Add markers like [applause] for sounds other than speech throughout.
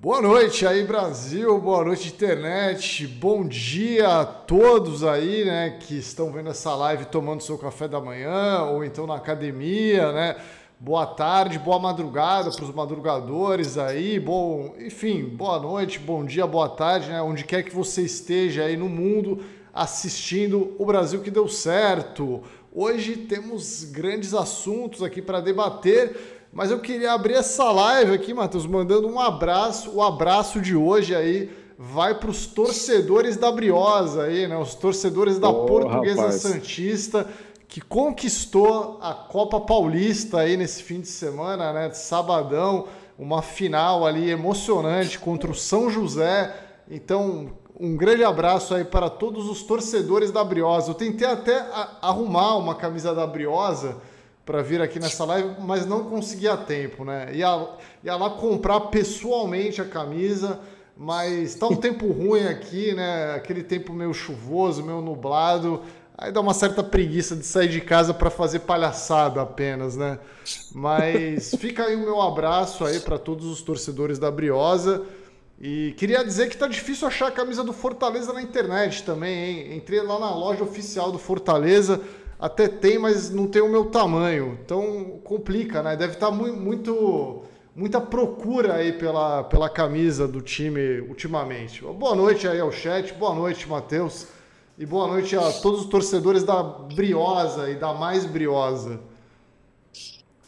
Boa noite aí, Brasil. Boa noite, internet. Bom dia a todos aí, né, que estão vendo essa live tomando seu café da manhã ou então na academia, né? Boa tarde, boa madrugada para os madrugadores aí. Bom, enfim, boa noite, bom dia, boa tarde, né? Onde quer que você esteja aí no mundo assistindo o Brasil que deu certo. Hoje temos grandes assuntos aqui para debater. Mas eu queria abrir essa live aqui, Matheus, mandando um abraço. O abraço de hoje aí vai para os torcedores da Briosa aí, né? Os torcedores da oh, Portuguesa rapaz. Santista que conquistou a Copa Paulista aí nesse fim de semana, né? Sabadão, uma final ali emocionante contra o São José. Então, um grande abraço aí para todos os torcedores da Briosa. Eu tentei até arrumar uma camisa da Briosa para vir aqui nessa live, mas não conseguia tempo, né? Ia, ia lá comprar pessoalmente a camisa, mas tá um [laughs] tempo ruim aqui, né? Aquele tempo meio chuvoso, meio nublado. Aí dá uma certa preguiça de sair de casa para fazer palhaçada apenas, né? Mas [laughs] fica aí o meu abraço aí para todos os torcedores da Briosa. E queria dizer que tá difícil achar a camisa do Fortaleza na internet também, hein? Entrei lá na loja oficial do Fortaleza, até tem, mas não tem o meu tamanho. Então complica, né? Deve estar tá muito, muita procura aí pela, pela camisa do time ultimamente. Boa noite aí ao chat, boa noite, Matheus. E boa noite a todos os torcedores da Briosa e da Mais Briosa.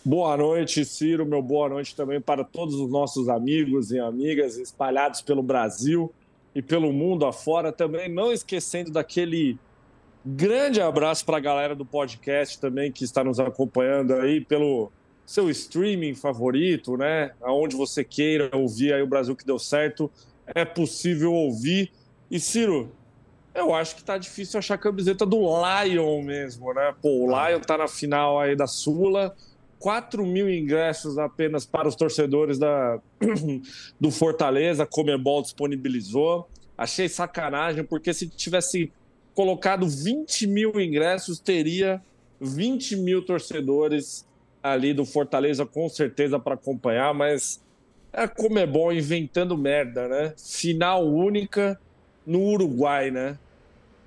Boa noite, Ciro. Meu boa noite também para todos os nossos amigos e amigas espalhados pelo Brasil e pelo mundo afora. Também não esquecendo daquele Grande abraço para a galera do podcast também que está nos acompanhando aí pelo seu streaming favorito, né? Aonde você queira ouvir aí o Brasil que deu certo, é possível ouvir. E Ciro, eu acho que tá difícil achar a camiseta do Lion mesmo, né? Pô, o Lion tá na final aí da Sula, 4 mil ingressos apenas para os torcedores da, [clears throat] do Fortaleza, a Comebol disponibilizou. Achei sacanagem, porque se tivesse colocado 20 mil ingressos, teria 20 mil torcedores ali do Fortaleza, com certeza, para acompanhar, mas é como é bom inventando merda, né? Final única no Uruguai, né?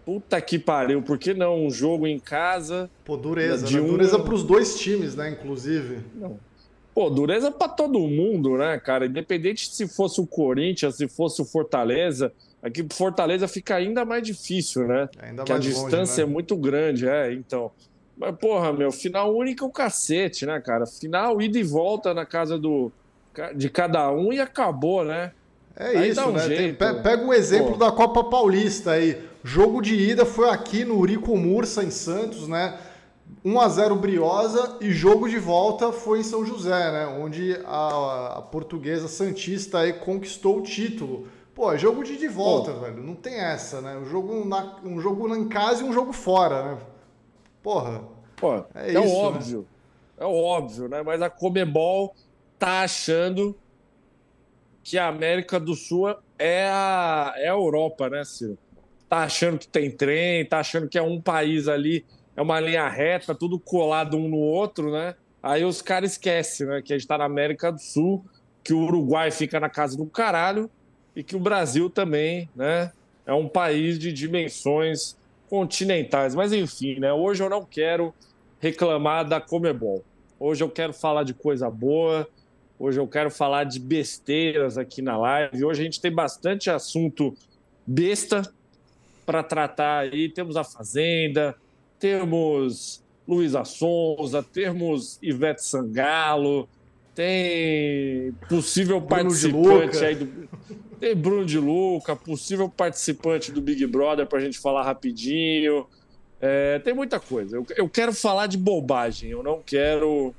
Puta que pariu, por que não um jogo em casa? Pô, dureza, de né? um... Dureza pros dois times, né, inclusive. Não. Pô, dureza para todo mundo, né, cara? Independente se fosse o Corinthians, se fosse o Fortaleza, Aqui pro Fortaleza fica ainda mais difícil, né? Ainda Porque a distância longe, né? é muito grande, é, então. Mas, porra, meu, final único é o cacete, né, cara? Final, ida e volta na casa do, de cada um e acabou, né? É aí isso, um né? Tem, pega um exemplo Pô. da Copa Paulista aí. Jogo de ida foi aqui no Urico Mursa, em Santos, né? 1 a 0 Briosa e jogo de volta foi em São José, né? Onde a, a portuguesa Santista aí conquistou o título. Pô, é jogo de de volta, Pô. velho. Não tem essa, né? Um jogo, na, um jogo em casa e um jogo fora, né? Porra. Pô, é, é isso, óbvio. Né? É óbvio, né? Mas a Comebol tá achando que a América do Sul é a, é a Europa, né, Ciro? Tá achando que tem trem, tá achando que é um país ali, é uma linha reta, tudo colado um no outro, né? Aí os caras esquecem, né? Que a gente tá na América do Sul, que o Uruguai fica na casa do caralho e que o Brasil também né, é um país de dimensões continentais. Mas enfim, né, hoje eu não quero reclamar da Comebol. Hoje eu quero falar de coisa boa, hoje eu quero falar de besteiras aqui na live. Hoje a gente tem bastante assunto besta para tratar aí. Temos a Fazenda, temos Luísa Sonza, temos Ivete Sangalo, tem possível Bruno participante aí do. Tem Bruno de Luca, possível participante do Big Brother para a gente falar rapidinho. É, tem muita coisa. Eu, eu quero falar de bobagem, eu não quero.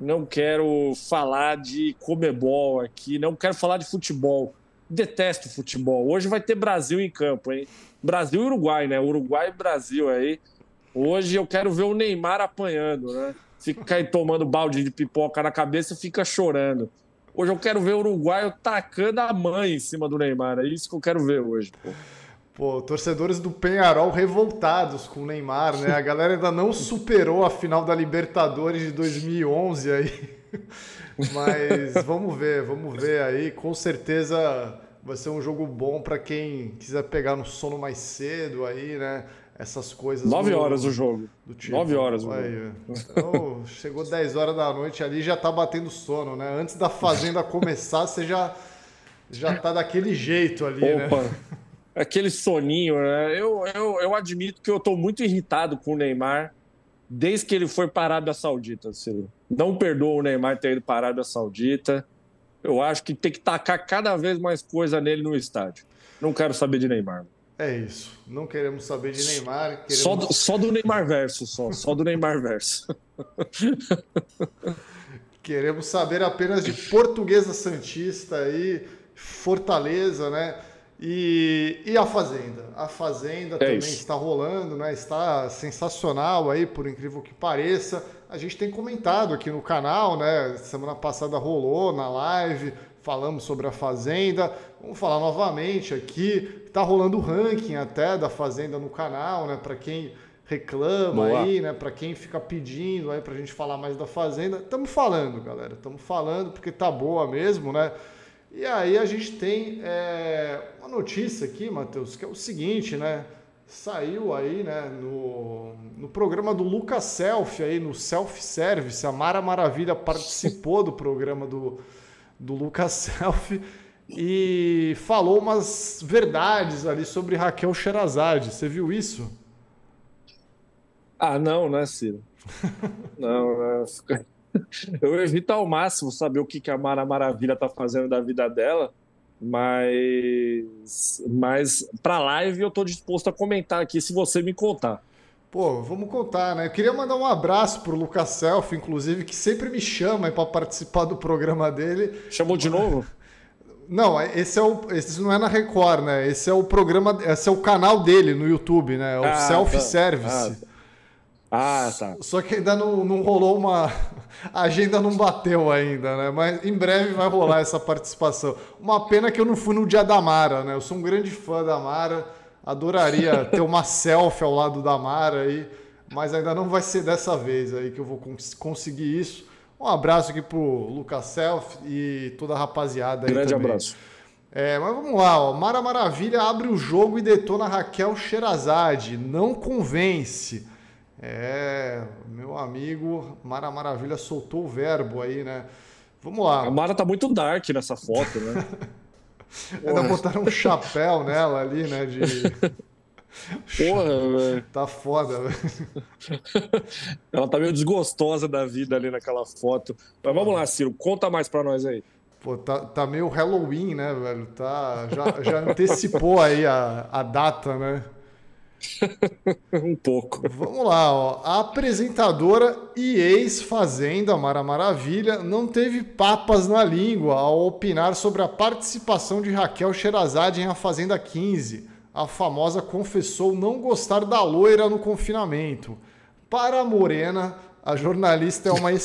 Não quero falar de comebol aqui, não quero falar de futebol. Detesto futebol. Hoje vai ter Brasil em campo, hein? Brasil e Uruguai, né? Uruguai e Brasil aí. Hoje eu quero ver o Neymar apanhando, né? fica aí tomando balde de pipoca na cabeça e fica chorando. Hoje eu quero ver o uruguaio tacando a mãe em cima do Neymar. É isso que eu quero ver hoje, pô. Pô, torcedores do Penharol revoltados com o Neymar, né? A galera ainda não superou a final da Libertadores de 2011 aí. Mas vamos ver, vamos ver aí. Com certeza vai ser um jogo bom para quem quiser pegar no sono mais cedo aí, né? Essas coisas. Nove do, horas o jogo. Do tipo. Nove horas o aí, Então, chegou 10 horas da noite ali já tá batendo sono, né? Antes da fazenda [laughs] começar, você já, já tá daquele jeito ali, né? Opa. né? aquele soninho, né? Eu, eu, eu admito que eu estou muito irritado com o Neymar desde que ele foi para a Arábia Saudita, Ciro. Não perdoa o Neymar ter ido para a Arábia Saudita. Eu acho que tem que tacar cada vez mais coisa nele no estádio. Não quero saber de Neymar. É isso. Não queremos saber de Neymar. Queremos... Só, do, só do Neymar verso, só. Só do Neymar verso. [laughs] queremos saber apenas de Portuguesa Santista aí, Fortaleza, né? E, e a Fazenda? A Fazenda é também isso. está rolando, né? Está sensacional aí, por incrível que pareça. A gente tem comentado aqui no canal, né? Semana passada rolou na live, falamos sobre a Fazenda. Vamos falar novamente aqui. Está rolando o ranking até da Fazenda no canal, né? Para quem reclama Boa. aí, né? Para quem fica pedindo aí para a gente falar mais da Fazenda. Estamos falando, galera. Estamos falando porque tá boa mesmo, né? E aí a gente tem é, uma notícia aqui, Matheus, que é o seguinte, né? Saiu aí, né, no, no programa do Lucas Self, aí no Self Service, a Mara Maravilha participou do programa do, do Lucas [laughs] Self e falou umas verdades ali sobre Raquel Sherazade. Você viu isso? Ah, não, né, Ciro? [laughs] não, não. eu evito ao máximo saber o que, que a Mara Maravilha tá fazendo da vida dela, mas, mas para live eu tô disposto a comentar aqui se você me contar. Pô, vamos contar, né? Eu queria mandar um abraço pro Lucas Self, inclusive, que sempre me chama para participar do programa dele. Chamou de novo? [laughs] Não, esse, é o, esse não é na Record, né? Esse é o programa, esse é o canal dele no YouTube, né? É o ah, Self Service. Tá. Ah, tá. Só que ainda não, não rolou uma. [laughs] A agenda não bateu ainda, né? Mas em breve vai rolar essa participação. Uma pena que eu não fui no dia da Mara, né? Eu sou um grande fã da Mara. Adoraria ter uma selfie ao lado da Mara aí. Mas ainda não vai ser dessa vez aí que eu vou cons conseguir isso. Um abraço aqui pro Lucas Self e toda a rapaziada aí. Grande também. abraço. É, mas vamos lá, ó. Mara Maravilha abre o jogo e detona Raquel Sherazade. Não convence. É, meu amigo Mara Maravilha soltou o verbo aí, né? Vamos lá. A Mara tá muito dark nessa foto, né? [laughs] Ainda botaram um chapéu nela ali, né? De... Porra, [laughs] velho. Tá foda, velho. [laughs] Ela tá meio desgostosa da vida ali naquela foto. Mas vamos lá, Ciro, conta mais pra nós aí. Pô, tá, tá meio Halloween, né, velho? Tá, já, já antecipou aí a, a data, né? [laughs] um pouco. Vamos lá, ó. A apresentadora e ex-fazenda Mara Maravilha não teve papas na língua ao opinar sobre a participação de Raquel Sherazade em A Fazenda 15. A famosa confessou não gostar da loira no confinamento. Para a Morena, a jornalista é uma. [laughs]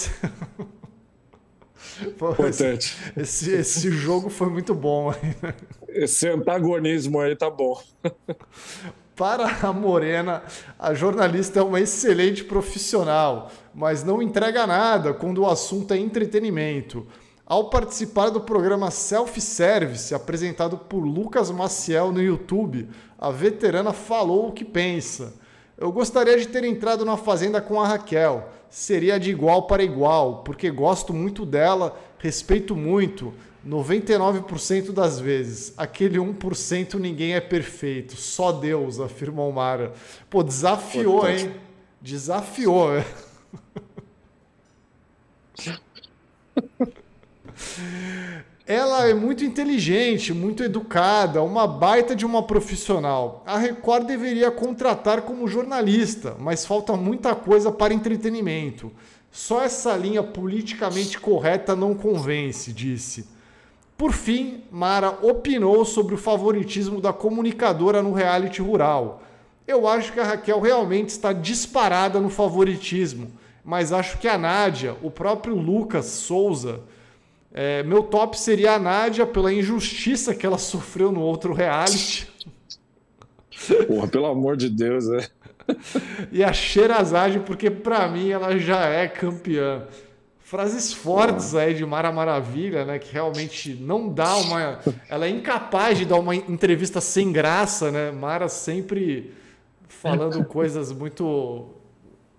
Importante. Esse, esse jogo foi muito bom. Né? Esse antagonismo aí tá bom. [laughs] Para a Morena, a jornalista é uma excelente profissional, mas não entrega nada quando o assunto é entretenimento. Ao participar do programa Self Service, apresentado por Lucas Maciel no YouTube, a veterana falou o que pensa. Eu gostaria de ter entrado na Fazenda com a Raquel. Seria de igual para igual, porque gosto muito dela, respeito muito 99% das vezes, aquele 1% ninguém é perfeito, só Deus, afirma Mara. Pô, desafiou, hein? Desafiou. Ela é muito inteligente, muito educada, uma baita de uma profissional. A Record deveria contratar como jornalista, mas falta muita coisa para entretenimento. Só essa linha politicamente correta não convence, disse. Por fim, Mara opinou sobre o favoritismo da comunicadora no reality rural. Eu acho que a Raquel realmente está disparada no favoritismo, mas acho que a Nádia, o próprio Lucas Souza, é, meu top seria a Nádia pela injustiça que ela [laughs] sofreu no outro reality. Porra, pelo amor de Deus, né? e a Sherazade, porque para mim ela já é campeã. Frases fortes aí de Mara Maravilha, né? Que realmente não dá uma. Ela é incapaz de dar uma entrevista sem graça, né? Mara sempre falando coisas muito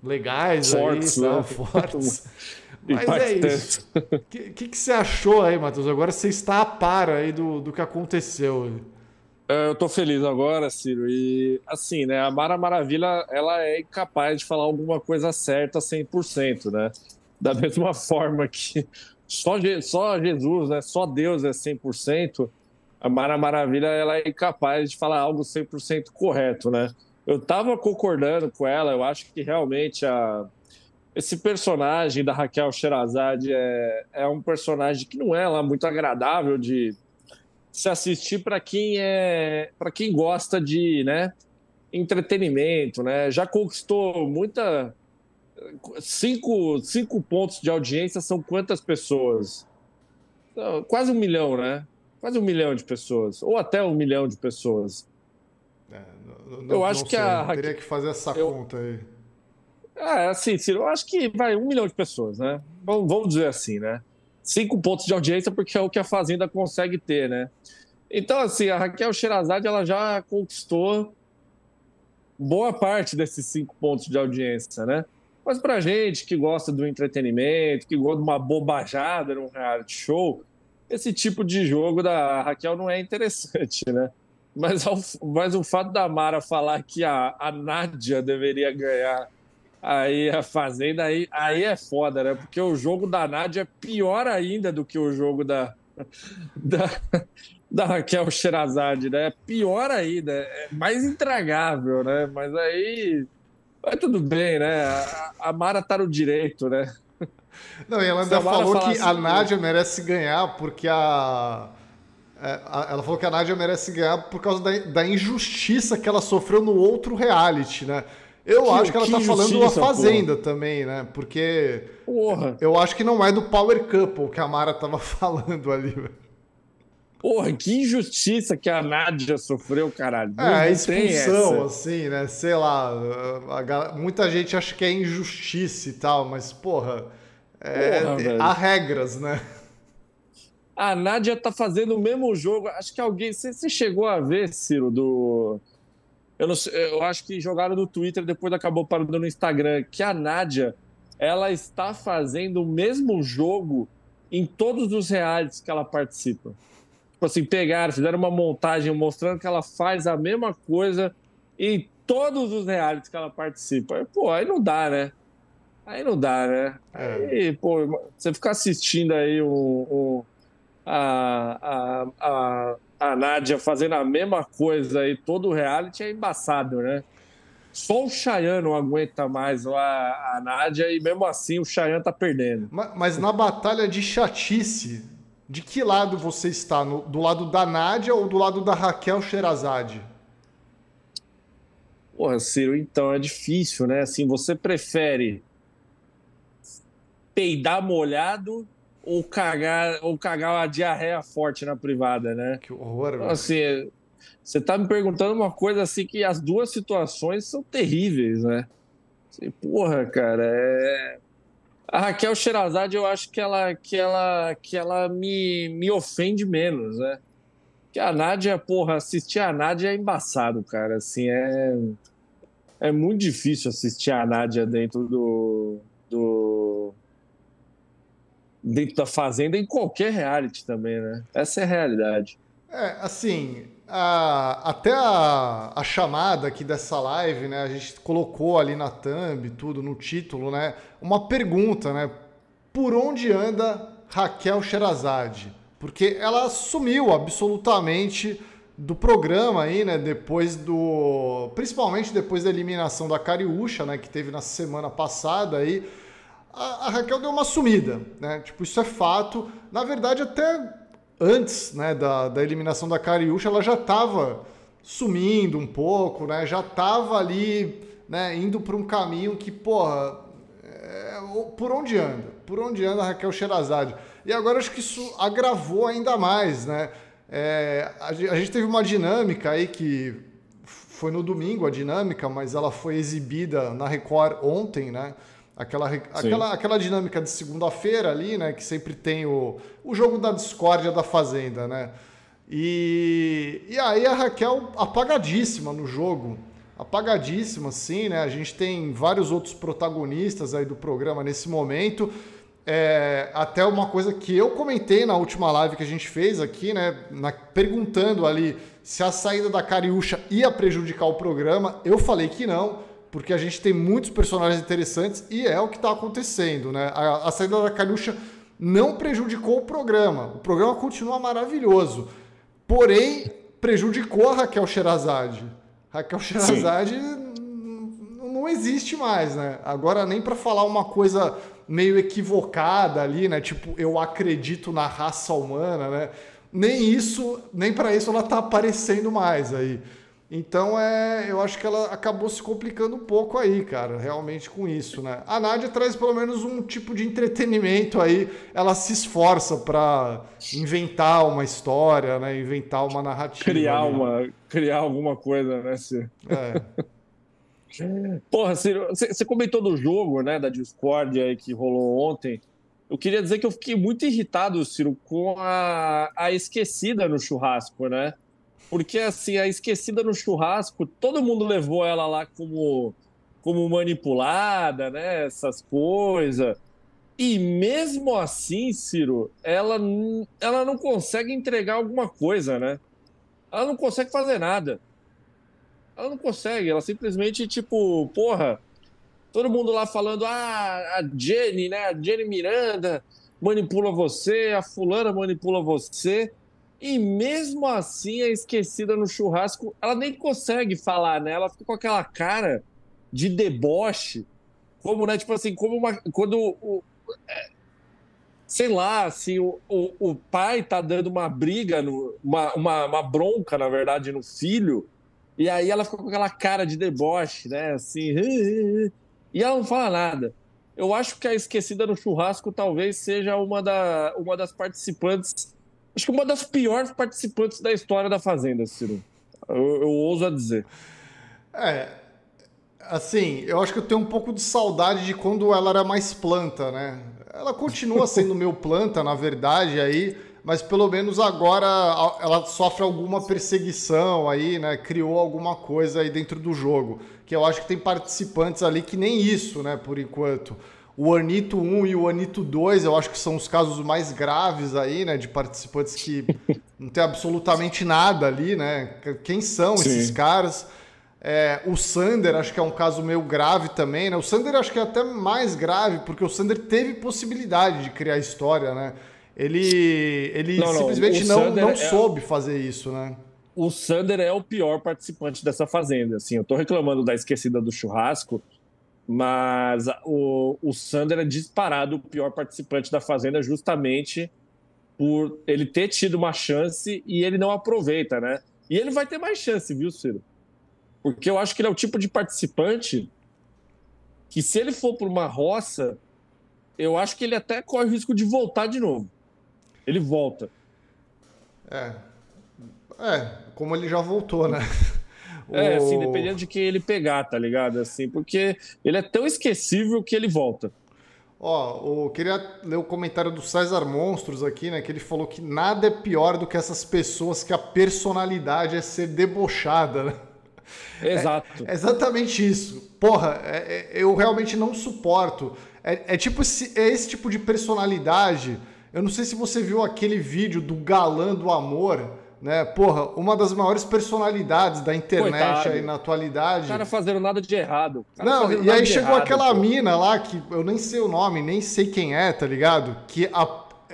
legais fortes, aí, né? fortes. [laughs] Mas é isso. O que, que, que, você achou aí, Matheus? Agora você está a par aí do, do que aconteceu. É, eu tô feliz agora, Ciro. E assim, né? A Mara Maravilha, ela é incapaz de falar alguma coisa certa 100%, né? Da mesma [laughs] forma que só, só Jesus, né? Só Deus é 100%. A Mara Maravilha, ela é incapaz de falar algo 100% correto, né? Eu tava concordando com ela, eu acho que realmente a, esse personagem da Raquel Sherazade é, é um personagem que não é lá muito agradável de se assistir para quem é para quem gosta de né, entretenimento, né? Já conquistou muita cinco, cinco pontos de audiência são quantas pessoas? Quase um milhão, né? Quase um milhão de pessoas, ou até um milhão de pessoas. É, não, eu acho que a teria que fazer essa eu... conta aí. É, assim, Ciro, eu acho que vai um milhão de pessoas, né? Vamos, vamos dizer assim, né? cinco pontos de audiência, porque é o que a Fazenda consegue ter, né? Então, assim, a Raquel Sherazade ela já conquistou boa parte desses cinco pontos de audiência, né? Mas pra gente que gosta do entretenimento, que gosta de uma bobajada num reality show, esse tipo de jogo da Raquel não é interessante, né? Mas, mas o fato da Mara falar que a, a Nádia deveria ganhar Aí a Fazenda, aí, aí é foda, né? Porque o jogo da Nádia é pior ainda do que o jogo da, [laughs] da, da Raquel Sherazade, né? É pior ainda, é mais intragável, né? Mas aí. Mas tudo bem, né? A, a Mara tá no direito, né? Não, e ela ainda falou que assim, a Nádia merece ganhar porque a. É, ela falou que a Nádia merece ganhar por causa da, da injustiça que ela sofreu no outro reality, né? Eu que, acho que ela que tá falando a Fazenda porra. também, né? Porque. Porra. Eu acho que não é do Power Couple que a Mara tava [laughs] falando ali, velho. Porra, que injustiça que a Nádia sofreu, caralho. É, a expulsão, assim, né? Sei lá. A, a, muita gente acha que é injustiça e tal, mas, porra. É, porra há regras, né? A Nádia tá fazendo o mesmo jogo. Acho que alguém. Você, chegou a ver, Ciro, do eu, não, eu acho que jogaram no Twitter, depois acabou parando no Instagram, que a Nádia ela está fazendo o mesmo jogo em todos os realities que ela participa. Tipo assim, pegaram, fizeram uma montagem mostrando que ela faz a mesma coisa em todos os realities que ela participa. Pô, aí não dá, né? Aí não dá, né? É. Aí, pô, você ficar assistindo aí um, um a, a, a a Nádia fazendo a mesma coisa aí, todo o reality é embaçado, né? Só o Chayanne não aguenta mais a, a Nádia e mesmo assim o Chayanne tá perdendo. Mas, mas, na batalha de chatice, de que lado você está? No, do lado da Nádia ou do lado da Raquel Sherazade? Porra, Ciro, então é difícil, né? Assim, você prefere peidar molhado ou cagar, ou cagar uma diarreia forte na privada, né? Que horror, então, Assim, você tá me perguntando uma coisa assim que as duas situações são terríveis, né? Assim, porra, cara, é... A Raquel Sherazade, eu acho que ela, que ela, que ela me, me ofende menos, né? Que a Nádia, porra, assistir a Nádia é embaçado, cara. Assim, é, é muito difícil assistir a Nádia dentro do, do, dentro da fazenda em qualquer reality também, né? Essa é a realidade. É, assim, a, até a, a, chamada aqui dessa live, né? A gente colocou ali na thumb, tudo, no título, né? Uma pergunta, né? Por onde anda Raquel Sherazade? Porque ela sumiu absolutamente do programa aí, né? Depois do. Principalmente depois da eliminação da Cariúcha, né? Que teve na semana passada aí a, a, Raquel deu uma sumida, né? Tipo, isso é fato. Na verdade, até antes né, da, da eliminação da Cariúcha, ela já estava sumindo um pouco, né? Já estava ali, né, indo para um caminho que, porra, é, por onde anda? Por onde anda a Raquel Sherazade? E agora acho que isso agravou ainda mais, né? É, a, a gente teve uma dinâmica aí que foi no domingo a dinâmica, mas ela foi exibida na Record ontem, né? Aquela, aquela, aquela dinâmica de segunda-feira ali, né? Que sempre tem o, o jogo da discórdia da Fazenda, né? E, e aí a Raquel apagadíssima no jogo. Apagadíssima, sim, né? A gente tem vários outros protagonistas aí do programa nesse momento. É, até uma coisa que eu comentei na última live que a gente fez aqui, né? Na, perguntando ali se a saída da Cariúcha ia prejudicar o programa. Eu falei que não, porque a gente tem muitos personagens interessantes e é o que está acontecendo, né? A, a saída da Cariúcha não prejudicou o programa. O programa continua maravilhoso. Porém, prejudicou a Raquel Sherazade. Raquel Sherazade não existe mais, né? Agora nem para falar uma coisa meio equivocada ali, né? Tipo, eu acredito na raça humana, né? Nem isso, nem para isso ela tá aparecendo mais aí. Então é, eu acho que ela acabou se complicando um pouco aí, cara, realmente com isso, né? A Nádia traz pelo menos um tipo de entretenimento aí, ela se esforça para inventar uma história, né? Inventar uma narrativa. Criar ali. uma, criar alguma coisa, né, Ciro? É. [laughs] Porra, Ciro, você comentou do jogo, né, da Discord aí que rolou ontem. Eu queria dizer que eu fiquei muito irritado, Ciro, com a, a esquecida no churrasco, né? Porque, assim, a esquecida no churrasco, todo mundo levou ela lá como, como manipulada, né? Essas coisas. E mesmo assim, Ciro, ela, ela não consegue entregar alguma coisa, né? Ela não consegue fazer nada. Ela não consegue, ela simplesmente, tipo, porra, todo mundo lá falando, ah, a Jenny, né? A Jenny Miranda manipula você, a fulana manipula você. E mesmo assim, a esquecida no churrasco, ela nem consegue falar, né? Ela fica com aquela cara de deboche, como, né? Tipo assim, como uma, quando o, é, sei lá, se o, o, o, pai tá dando uma briga, no, uma, uma, uma, bronca, na verdade, no filho, e aí ela fica com aquela cara de deboche, né? Assim, e ela não fala nada. Eu acho que a esquecida no churrasco talvez seja uma, da, uma das participantes, acho que uma das piores participantes da história da Fazenda, Ciro. Eu, eu ouso a dizer. É, assim, eu acho que eu tenho um pouco de saudade de quando ela era mais planta, né? Ela continua [laughs] sendo meu planta, na verdade, aí mas pelo menos agora ela sofre alguma perseguição aí, né? Criou alguma coisa aí dentro do jogo. Que eu acho que tem participantes ali que nem isso, né? Por enquanto. O Anito 1 e o Anito 2, eu acho que são os casos mais graves aí, né? De participantes que [laughs] não tem absolutamente nada ali, né? Quem são Sim. esses caras? É, o Sander, acho que é um caso meio grave também, né? O Sander acho que é até mais grave, porque o Sander teve possibilidade de criar história, né? Ele, ele não, simplesmente não, não, não é soube fazer isso, né? O Sander é o pior participante dessa fazenda. Assim, eu tô reclamando da esquecida do churrasco, mas o, o Sander é disparado o pior participante da fazenda justamente por ele ter tido uma chance e ele não aproveita, né? E ele vai ter mais chance, viu, Ciro? Porque eu acho que ele é o tipo de participante que se ele for para uma roça, eu acho que ele até corre o risco de voltar de novo ele volta. É. É, como ele já voltou, né? [laughs] É, assim, dependendo de quem ele pegar, tá ligado? Assim, porque ele é tão esquecível que ele volta. Ó, eu queria ler o comentário do César Monstros aqui, né? Que ele falou que nada é pior do que essas pessoas que a personalidade é ser debochada, né? Exato. É, é exatamente isso. Porra, é, é, eu realmente não suporto. É, é tipo esse, é esse tipo de personalidade eu não sei se você viu aquele vídeo do galã do amor, né? Porra, uma das maiores personalidades da internet Coitado. aí na atualidade. O cara fazendo nada de errado. Não, e aí chegou errado, aquela pô. mina lá que eu nem sei o nome, nem sei quem é, tá ligado? Que a,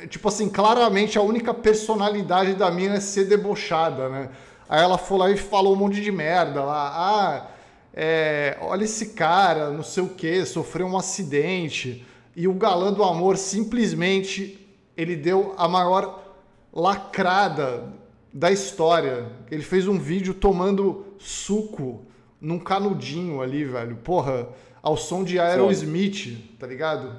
tipo assim, claramente a única personalidade da mina é ser debochada, né? Aí ela foi lá e falou um monte de merda lá. Ah, é, olha esse cara, não sei o que, sofreu um acidente. E o galã do amor simplesmente ele deu a maior lacrada da história. Ele fez um vídeo tomando suco num canudinho ali, velho. Porra, ao som de Aerosmith, tá ligado?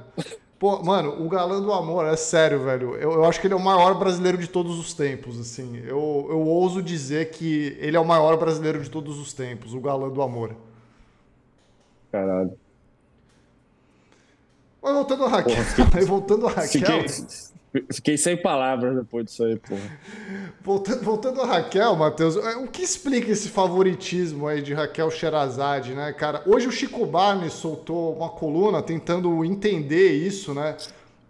Pô, mano, o Galã do Amor, é sério, velho. Eu, eu, acho que ele é o maior brasileiro de todos os tempos, assim. Eu, eu ouso dizer que ele é o maior brasileiro de todos os tempos, o Galã do Amor. Caralho. Mas voltando a Raquel. Porra, voltando a Raquel. Fiquei, [laughs] Fiquei sem palavras depois disso aí, porra. [laughs] Voltando, voltando a Raquel, Matheus, é, o que explica esse favoritismo aí de Raquel Sherazade, né, cara? Hoje o Chico Barney soltou uma coluna tentando entender isso, né?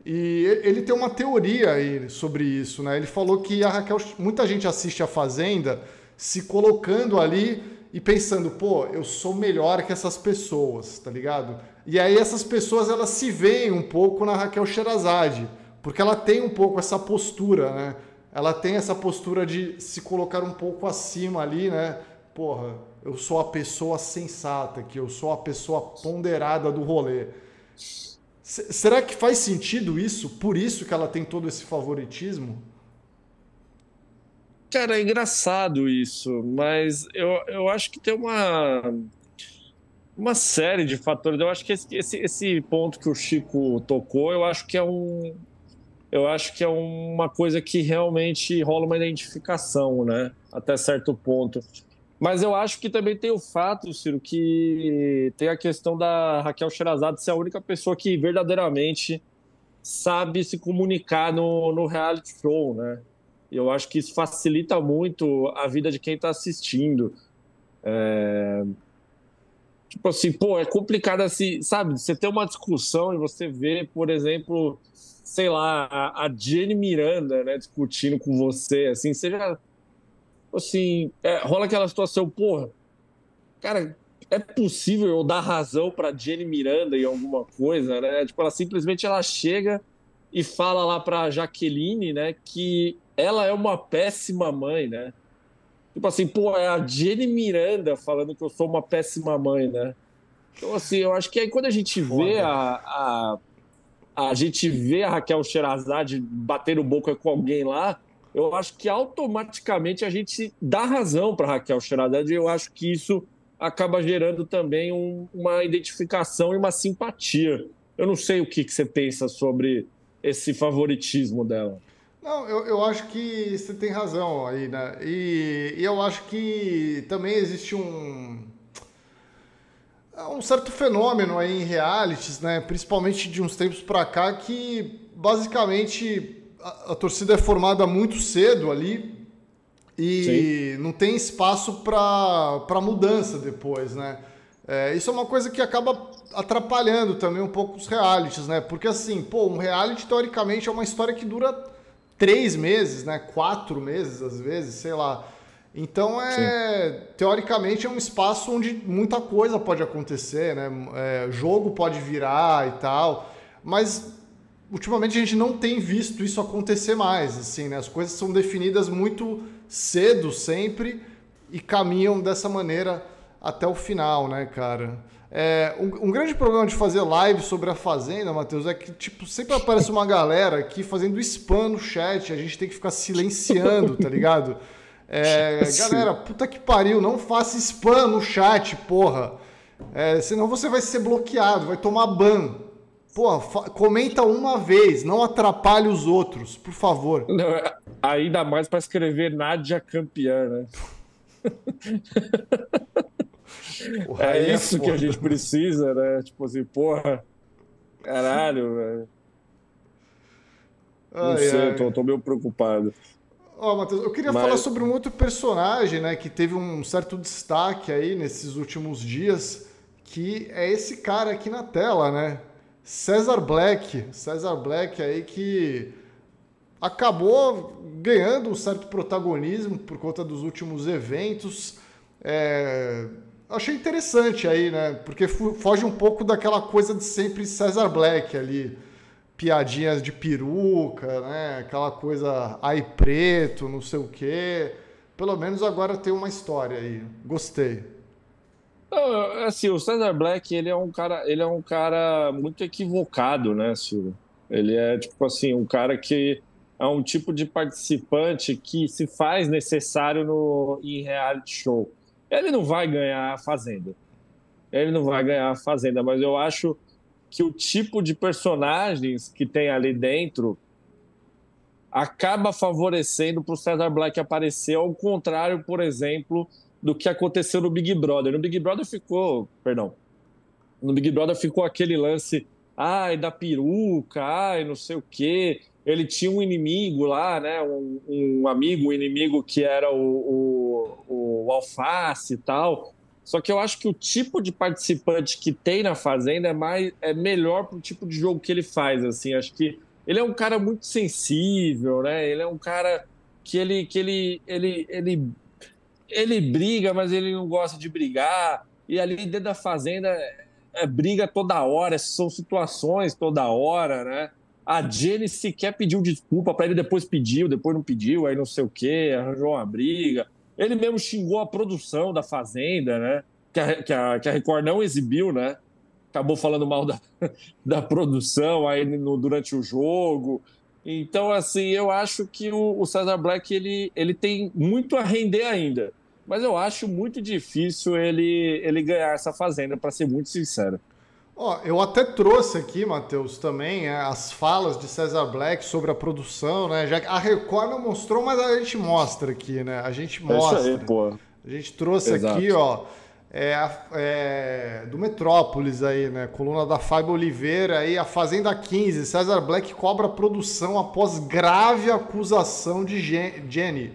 E ele tem uma teoria aí sobre isso, né? Ele falou que a Raquel, muita gente assiste a Fazenda se colocando ali e pensando, pô, eu sou melhor que essas pessoas, tá ligado? E aí essas pessoas elas se veem um pouco na Raquel Sherazade porque ela tem um pouco essa postura, né? Ela tem essa postura de se colocar um pouco acima ali, né? Porra, eu sou a pessoa sensata aqui, eu sou a pessoa ponderada do rolê. Será que faz sentido isso? Por isso que ela tem todo esse favoritismo? Cara, é engraçado isso, mas eu, eu acho que tem uma, uma série de fatores. Eu acho que esse, esse, esse ponto que o Chico tocou, eu acho que é um, eu acho que é uma coisa que realmente rola uma identificação, né? Até certo ponto. Mas eu acho que também tem o fato, Ciro, que tem a questão da Raquel Sherazade ser a única pessoa que verdadeiramente sabe se comunicar no, no reality show, né? Eu acho que isso facilita muito a vida de quem está assistindo. É... Tipo assim, pô, é complicado assim, sabe? Você ter uma discussão e você vê, por exemplo, sei lá, a, a Jenny Miranda, né, discutindo com você, assim, seja assim, é, rola aquela situação, porra, cara, é possível eu dar razão para Jenny Miranda em alguma coisa, né? Tipo, ela simplesmente ela chega e fala lá para Jaqueline, né, que ela é uma péssima mãe, né? Tipo assim, pô, é a Jenny Miranda falando que eu sou uma péssima mãe, né? Então, assim, eu acho que aí quando a gente vê a, a a gente vê a Raquel Sherazade bater o boca com alguém lá, eu acho que automaticamente a gente dá razão para Raquel Sherazade. Eu acho que isso acaba gerando também um, uma identificação e uma simpatia. Eu não sei o que, que você pensa sobre esse favoritismo dela. Não, eu, eu acho que você tem razão aí, né? E, e eu acho que também existe um um certo fenômeno aí em realities, né? Principalmente de uns tempos para cá, que basicamente a, a, torcida é formada muito cedo ali e Sim. não tem espaço para mudança depois, né? É, isso é uma coisa que acaba atrapalhando também um pouco os realities, né? Porque assim, pô, um reality teoricamente é uma história que dura três meses, né? Quatro meses às vezes, sei lá. Então, é, Sim. teoricamente, é um espaço onde muita coisa pode acontecer, né? É, jogo pode virar e tal, mas ultimamente a gente não tem visto isso acontecer mais, assim, né? As coisas são definidas muito cedo sempre e caminham dessa maneira até o final, né, cara? É, um, um, grande problema de fazer live sobre a Fazenda, Matheus, é que tipo, sempre aparece uma galera aqui fazendo spam no chat, a gente tem que ficar silenciando, tá ligado? [laughs] É, galera, puta que pariu, não faça spam no chat, porra. É, senão você vai ser bloqueado, vai tomar ban. Porra, comenta uma vez, não atrapalhe os outros, por favor. Não, é, ainda mais para escrever Nádia campeã, né? Porra, é, é isso que a gente precisa, né? Tipo assim, porra, caralho, velho. Não ai, sei, ai. Tô, tô meio preocupado. Ó, oh, Matheus, eu queria Mas... falar sobre um outro personagem, né, que teve um certo destaque aí nesses últimos dias, que é esse cara aqui na tela, né? César Black. César Black aí que acabou ganhando um certo protagonismo por conta dos últimos eventos. É... Achei interessante aí, né? Porque foge um pouco daquela coisa de sempre César Black ali piadinhas de peruca, né? Aquela coisa ai preto, não sei o quê. Pelo menos agora tem uma história aí. Gostei. Não, assim, o Cesar Black, ele é um cara, ele é um cara muito equivocado, né, Silvio? Ele é tipo assim, um cara que é um tipo de participante que se faz necessário no em reality show. Ele não vai ganhar a fazenda. Ele não vai ganhar a fazenda, mas eu acho que o tipo de personagens que tem ali dentro acaba favorecendo para o Cesar Black aparecer, ao contrário, por exemplo, do que aconteceu no Big Brother. No Big Brother ficou, perdão, no Big Brother ficou aquele lance, ai, da peruca, ai, não sei o quê. Ele tinha um inimigo lá, né? Um, um amigo, um inimigo que era o, o, o Alface e tal. Só que eu acho que o tipo de participante que tem na Fazenda é, mais, é melhor para o tipo de jogo que ele faz. Assim, acho que ele é um cara muito sensível, né? Ele é um cara que ele, que ele, ele, ele, ele briga, mas ele não gosta de brigar. E ali dentro da Fazenda é briga toda hora, são situações toda hora, né? A Jenny sequer pediu desculpa para ele, depois pediu, depois não pediu, aí não sei o quê, arranjou uma briga. Ele mesmo xingou a produção da Fazenda, né? Que a, que a, que a Record não exibiu, né? Acabou falando mal da, [laughs] da produção aí no, durante o jogo. Então, assim, eu acho que o, o Cesar Black ele, ele tem muito a render ainda mas eu acho muito difícil ele, ele ganhar essa fazenda, para ser muito sincero. Ó, eu até trouxe aqui, Matheus, também é, as falas de César Black sobre a produção, né? Já a Record não mostrou, mas a gente mostra aqui, né? A gente mostra. Aí. A gente trouxe Exato. aqui, ó, é, é, do Metrópolis aí, né? Coluna da Fábio Oliveira aí, a Fazenda 15. César Black cobra produção após grave acusação de Jenny.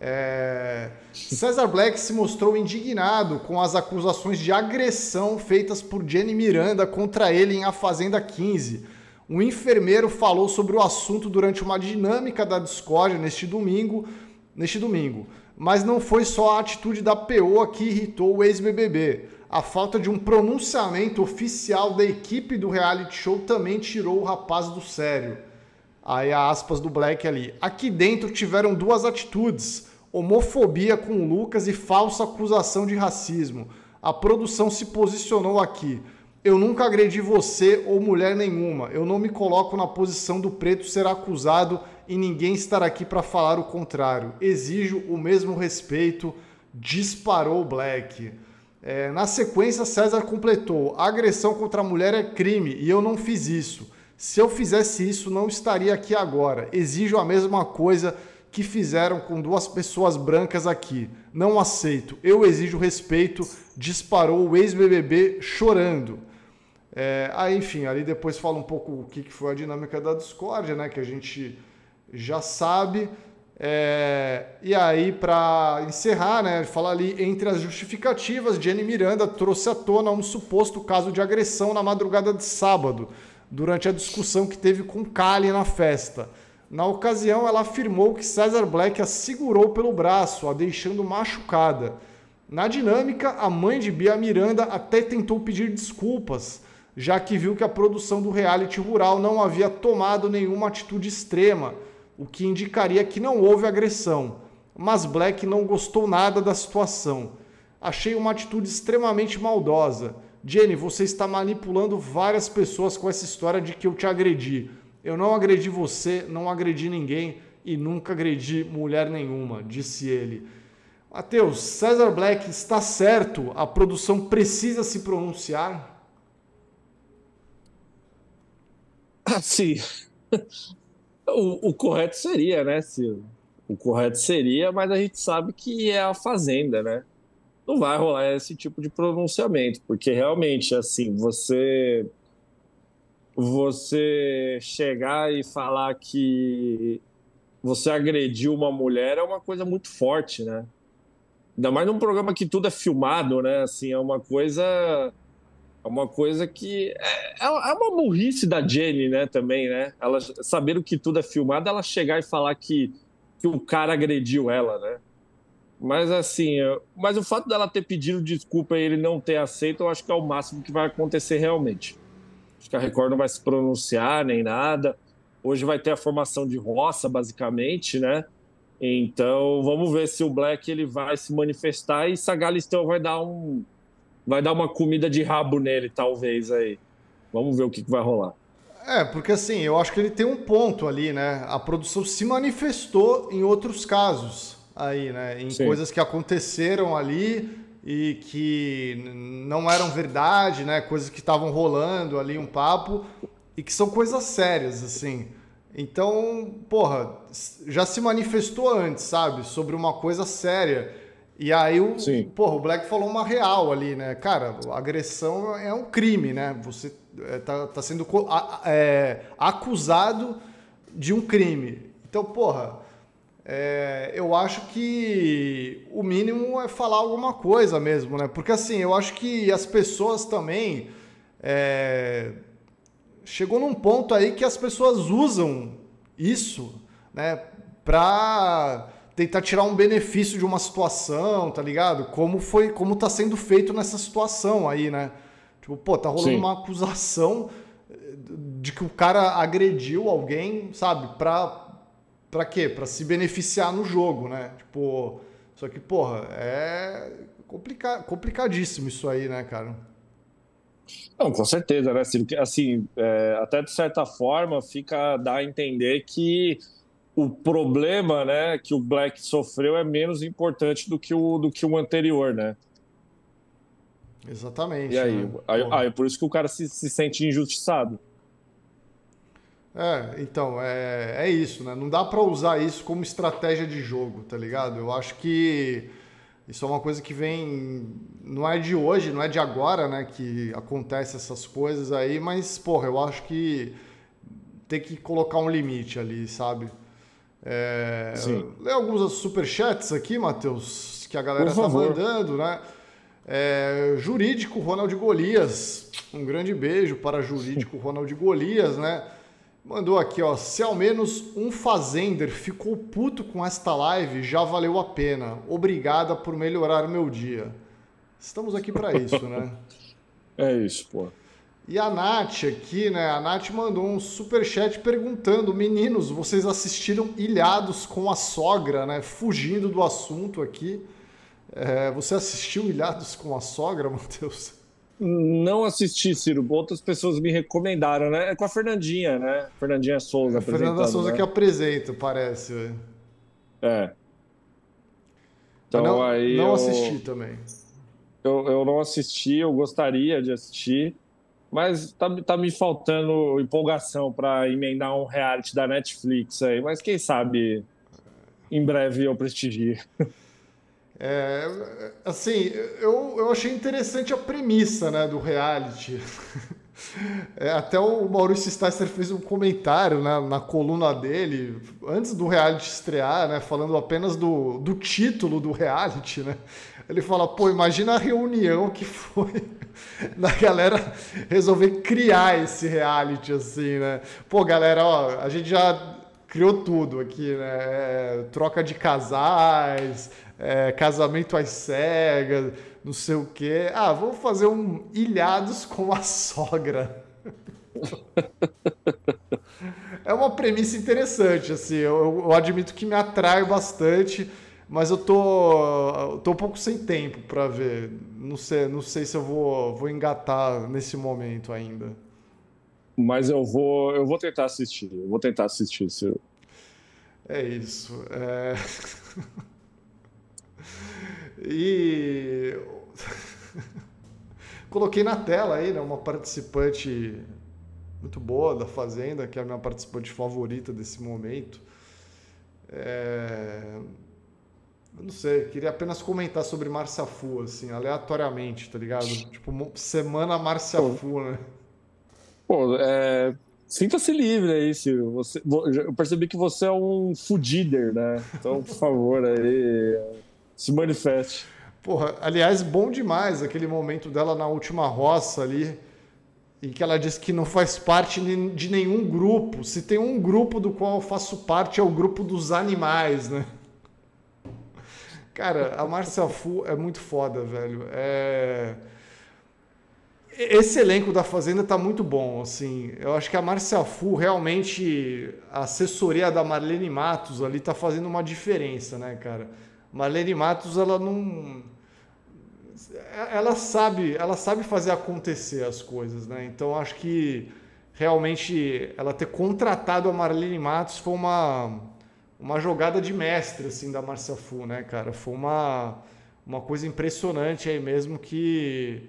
É... César Black se mostrou indignado com as acusações de agressão feitas por Jenny Miranda contra ele em A Fazenda 15. Um enfermeiro falou sobre o assunto durante uma dinâmica da Discord neste domingo, neste domingo. Mas não foi só a atitude da POA que irritou o ex-BBB. A falta de um pronunciamento oficial da equipe do reality show também tirou o rapaz do sério. Aí aspas do Black ali. Aqui dentro tiveram duas atitudes homofobia com o Lucas e falsa acusação de racismo. A produção se posicionou aqui. Eu nunca agredi você ou mulher nenhuma. Eu não me coloco na posição do preto ser acusado e ninguém estar aqui para falar o contrário. Exijo o mesmo respeito. Disparou Black. É, na sequência, César completou: a agressão contra a mulher é crime e eu não fiz isso. Se eu fizesse isso, não estaria aqui agora. Exijo a mesma coisa que fizeram com duas pessoas brancas aqui. Não aceito. Eu exijo respeito. Disparou o ex-BBB chorando. É, aí, enfim, ali depois fala um pouco o que, foi a dinâmica da discórdia, né? Que a gente já sabe. É, e aí, para encerrar, né, fala ali entre as justificativas, Jenny Miranda trouxe à tona um suposto caso de agressão na madrugada de sábado, durante a discussão que teve com Kali na festa. Na ocasião, ela afirmou que Cesar Black a segurou pelo braço, a deixando machucada. Na dinâmica, a mãe de Bia Miranda até tentou pedir desculpas, já que viu que a produção do reality rural não havia tomado nenhuma atitude extrema, o que indicaria que não houve agressão. Mas Black não gostou nada da situação. Achei uma atitude extremamente maldosa. Jenny, você está manipulando várias pessoas com essa história de que eu te agredi. Eu não agredi você, não agredi ninguém e nunca agredi mulher nenhuma, disse ele. Mateus, César Black está certo? A produção precisa se pronunciar? Ah, sim. [laughs] O, o correto seria, né, Silvio? O correto seria, mas a gente sabe que é a Fazenda, né? Não vai rolar esse tipo de pronunciamento, porque realmente, assim, você você chegar e falar que você agrediu uma mulher é uma coisa muito forte, né? Ainda mais num programa que tudo é filmado, né? Assim, é uma coisa. É uma coisa que. É, é uma burrice da Jenny, né? Também, né? Ela, sabendo que tudo é filmado, ela chegar e falar que, que o cara agrediu ela, né? Mas assim, mas o fato dela ter pedido desculpa e ele não ter aceito, eu acho que é o máximo que vai acontecer realmente. Acho que a Record não vai se pronunciar nem nada. Hoje vai ter a formação de roça, basicamente, né? Então, vamos ver se o Black ele vai se manifestar e se a Galisteu vai dar um vai dar uma comida de rabo nele, talvez aí. Vamos ver o que, que vai rolar. É, porque assim, eu acho que ele tem um ponto ali, né? A produção se manifestou em outros casos aí, né? Em Sim. coisas que aconteceram ali e que não eram verdade, né? Coisas que estavam rolando ali, um papo, e que são coisas sérias, assim. Então, porra, já se manifestou antes, sabe? Sobre uma coisa séria. E aí o, Sim. porra, o Black falou uma real ali, né? Cara, agressão é um crime, né? Você é, tá, tá sendo é, acusado de um crime. Então, porra, é, eu acho que o mínimo é falar alguma coisa mesmo, né? Porque assim, eu acho que as pessoas também. É, chegou num ponto aí que as pessoas usam isso, né? Pra tentar tirar um benefício de uma situação, tá ligado? Como foi, como tá sendo feito nessa situação aí, né? Tipo, pô, tá rolando Sim. uma acusação de que o cara agrediu alguém, sabe? Pra, pra quê? Pra se beneficiar no jogo, né? Tipo, só que, porra, é complica, complicadíssimo isso aí, né, cara? Não, com certeza, né, Ciro? Assim, é, até de certa forma, fica dá a entender que o problema, né, que o Black sofreu é menos importante do que o, do que o anterior, né? Exatamente. E aí, né? aí, aí, é por isso que o cara se, se sente injustiçado. É, então, é, é isso, né? Não dá para usar isso como estratégia de jogo, tá ligado? Eu acho que isso é uma coisa que vem. Não é de hoje, não é de agora, né? Que acontece essas coisas aí, mas, porra, eu acho que tem que colocar um limite ali, sabe? É, Lê alguns superchats aqui, Matheus, que a galera tá mandando, né? É, jurídico Ronald Golias. Um grande beijo para Jurídico Ronald Golias, né? Mandou aqui, ó. Se ao menos um fazender ficou puto com esta live, já valeu a pena. Obrigada por melhorar meu dia. Estamos aqui para isso, né? [laughs] É isso, pô. E a Nath aqui, né? A Nath mandou um super chat perguntando: Meninos, vocês assistiram Ilhados com a sogra, né? Fugindo do assunto aqui. É, você assistiu Ilhados com a sogra, [laughs] Matheus? Não assisti, Ciro. Outras pessoas me recomendaram, né? É com a Fernandinha, né? Fernandinha Souza. É, Fernanda Souza né? que apresenta, parece. É. Então não, aí. Não eu... assisti também. Eu, eu não assisti, eu gostaria de assistir. Mas tá, tá me faltando empolgação para emendar um reality da Netflix aí. Mas quem sabe em breve eu prestigie. [laughs] É, assim, eu, eu achei interessante a premissa né, do reality. [laughs] É, até o Maurício Sticer fez um comentário né, na coluna dele, antes do reality estrear, né, falando apenas do, do título do reality. Né? Ele fala, pô, imagina a reunião que foi [laughs] da galera resolver criar esse reality, assim, né? Pô, galera, ó, a gente já criou tudo aqui, né? É, troca de casais, é, casamento às cegas, não sei o quê. Ah, vamos fazer um Ilhados com a sogra. [laughs] é uma premissa interessante, assim. Eu, eu admito que me atrai bastante mas eu tô, tô um pouco sem tempo para ver. Não sei, não sei se eu vou, vou engatar nesse momento ainda. Mas eu vou, eu vou tentar assistir. Eu vou tentar assistir. Se eu... É isso. É... [laughs] e [laughs] coloquei na tela aí, né, uma participante muito boa da Fazenda, que é a minha participante favorita desse momento. É eu não sei, queria apenas comentar sobre Márcia Fu, assim, aleatoriamente, tá ligado? Tipo, semana Márcia Fu, né? Pô, é... Sinta-se livre aí, Ciro. Você, eu percebi que você é um fudider, né? Então, por favor, aí, se manifeste. Porra, aliás, bom demais aquele momento dela na última roça ali, em que ela diz que não faz parte de nenhum grupo. Se tem um grupo do qual eu faço parte, é o grupo dos animais, né? Cara, a Marcia Fu é muito foda, velho. É... Esse elenco da Fazenda tá muito bom, assim. Eu acho que a Marcia Fu, realmente, a assessoria da Marlene Matos ali tá fazendo uma diferença, né, cara? Marlene Matos, ela não... Ela sabe, ela sabe fazer acontecer as coisas, né? Então, acho que realmente ela ter contratado a Marlene Matos foi uma uma jogada de mestre assim da Marcia Fu, né, cara? Foi uma uma coisa impressionante aí mesmo que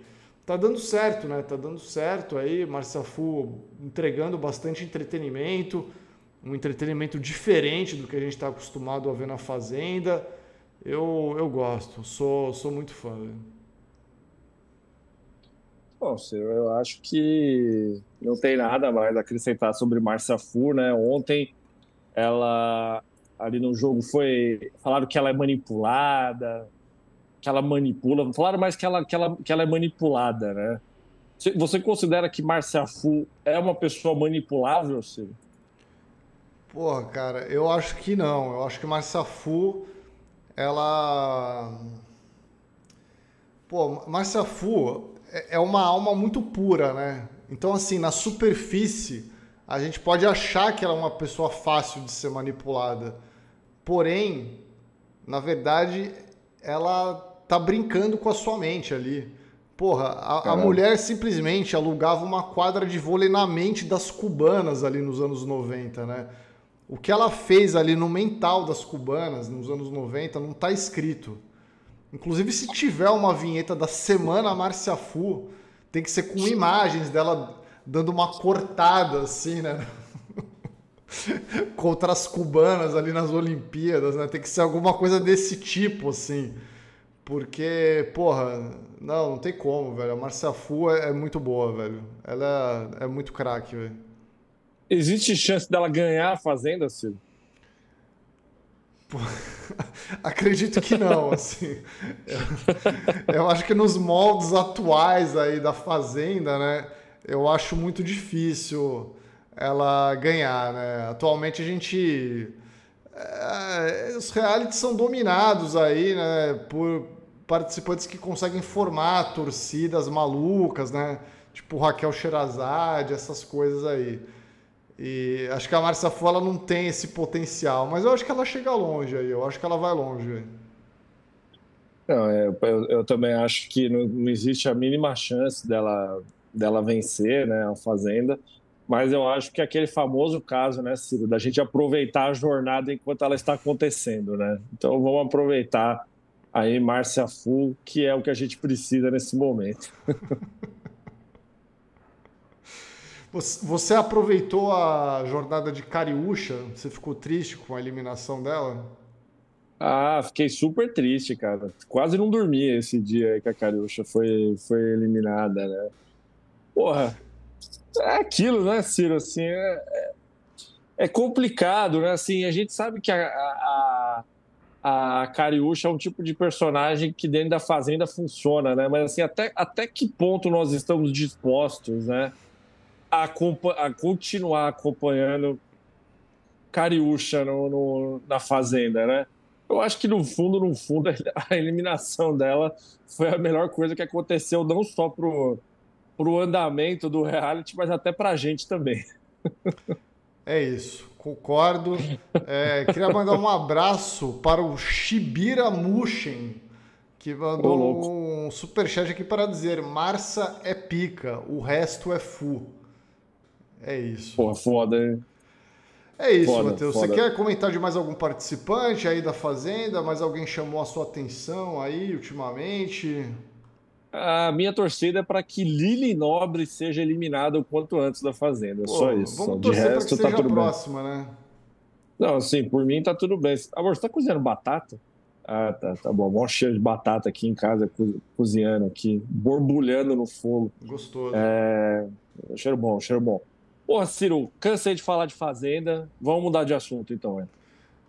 tá dando certo, né? Tá dando certo aí, Marcia Fu entregando bastante entretenimento, um entretenimento diferente do que a gente está acostumado a ver na Fazenda. Eu, eu gosto, sou, sou muito fã. Bom, eu acho que não tem nada mais a acrescentar sobre Marcia Fu, né? Ontem ela ali no jogo foi falaram que ela é manipulada, que ela manipula, falaram mais que ela que ela que ela é manipulada, né? Você considera que Marcia Fu é uma pessoa manipulável, Ciro? Porra, cara, eu acho que não. Eu acho que Marcia Fu ela Pô, Marcia Fu é, é uma alma muito pura, né? Então, assim, na superfície, a gente pode achar que ela é uma pessoa fácil de ser manipulada. Porém, na verdade, ela tá brincando com a sua mente ali. Porra, a, a, mulher simplesmente alugava uma quadra de vôlei na mente das cubanas ali nos anos 90, né? O que ela fez ali no mental das cubanas nos anos 90 não tá escrito. Inclusive, se tiver uma vinheta da Semana Marcia Fu, tem que ser com imagens dela dando uma cortada, assim, né? [laughs] Contra as cubanas ali nas Olimpíadas, né? Tem que ser alguma coisa desse tipo, assim. Porque, porra, não, não tem como, velho. A Marcia Fu é, é muito boa, velho. Ela é, é muito craque, velho. Existe chance dela ganhar a Fazenda, Ciro? [laughs] Acredito que não, assim. Eu, eu, acho que nos moldes atuais aí da Fazenda, né? Eu acho muito difícil ela ganhar, né? Atualmente a gente... É, os realities são dominados aí, né? Por participantes que conseguem formar torcidas malucas, né? Tipo Raquel Sherazade, essas coisas aí. E acho que a Marcia Fu ela não tem esse potencial, mas eu acho que ela chega longe aí, eu acho que ela vai longe. Não, é, eu, eu, também acho que não, não, existe a mínima chance dela, dela vencer né, a Fazenda, mas eu acho que aquele famoso caso, né, Ciro, da gente aproveitar a jornada enquanto ela está acontecendo, né? Então vamos aproveitar aí Márcia Fu, que é o que a gente precisa nesse momento. [laughs] Você aproveitou a jornada de Cariúcha? Você ficou triste com a eliminação dela? Ah, fiquei super triste, cara. Quase não dormi esse dia que a Cariúcha foi, foi eliminada, né? Porra, é aquilo, né, Ciro? Assim, é, é, é complicado, né? Assim, a gente sabe que a, a, a Cariúcha é um tipo de personagem que dentro da Fazenda funciona, né? Mas assim, até, até que ponto nós estamos dispostos, né? A, a continuar acompanhando Cariúcha no, no, na Fazenda, né? Eu acho que no fundo, no fundo, [laughs] a eliminação dela foi a melhor coisa que aconteceu, não só pro, pro andamento do reality, mas até pra gente também. É isso, concordo. É, queria mandar um abraço para o Shibira Mushin, que mandou um superchat aqui para dizer: Marça é pica, o resto é fu. É isso. Pô, foda, hein? É isso, Matheus. Você quer comentar de mais algum participante aí da Fazenda? Mais alguém chamou a sua atenção aí ultimamente? A minha torcida é para que Lili Nobre seja eliminada o quanto antes da Fazenda. Pô, só isso. Vamos torcer para que tá seja tá a próxima, bem. né? Não, assim, por mim tá tudo bem. Amor, você tá cozinhando batata? Ah, tá, tá bom. Mó cheiro de batata aqui em casa, cozinhando aqui, borbulhando no fogo. Gostoso. É... Cheiro bom, cheiro bom. Pô, Ciro, cansei de falar de Fazenda. Vamos mudar de assunto, então, é.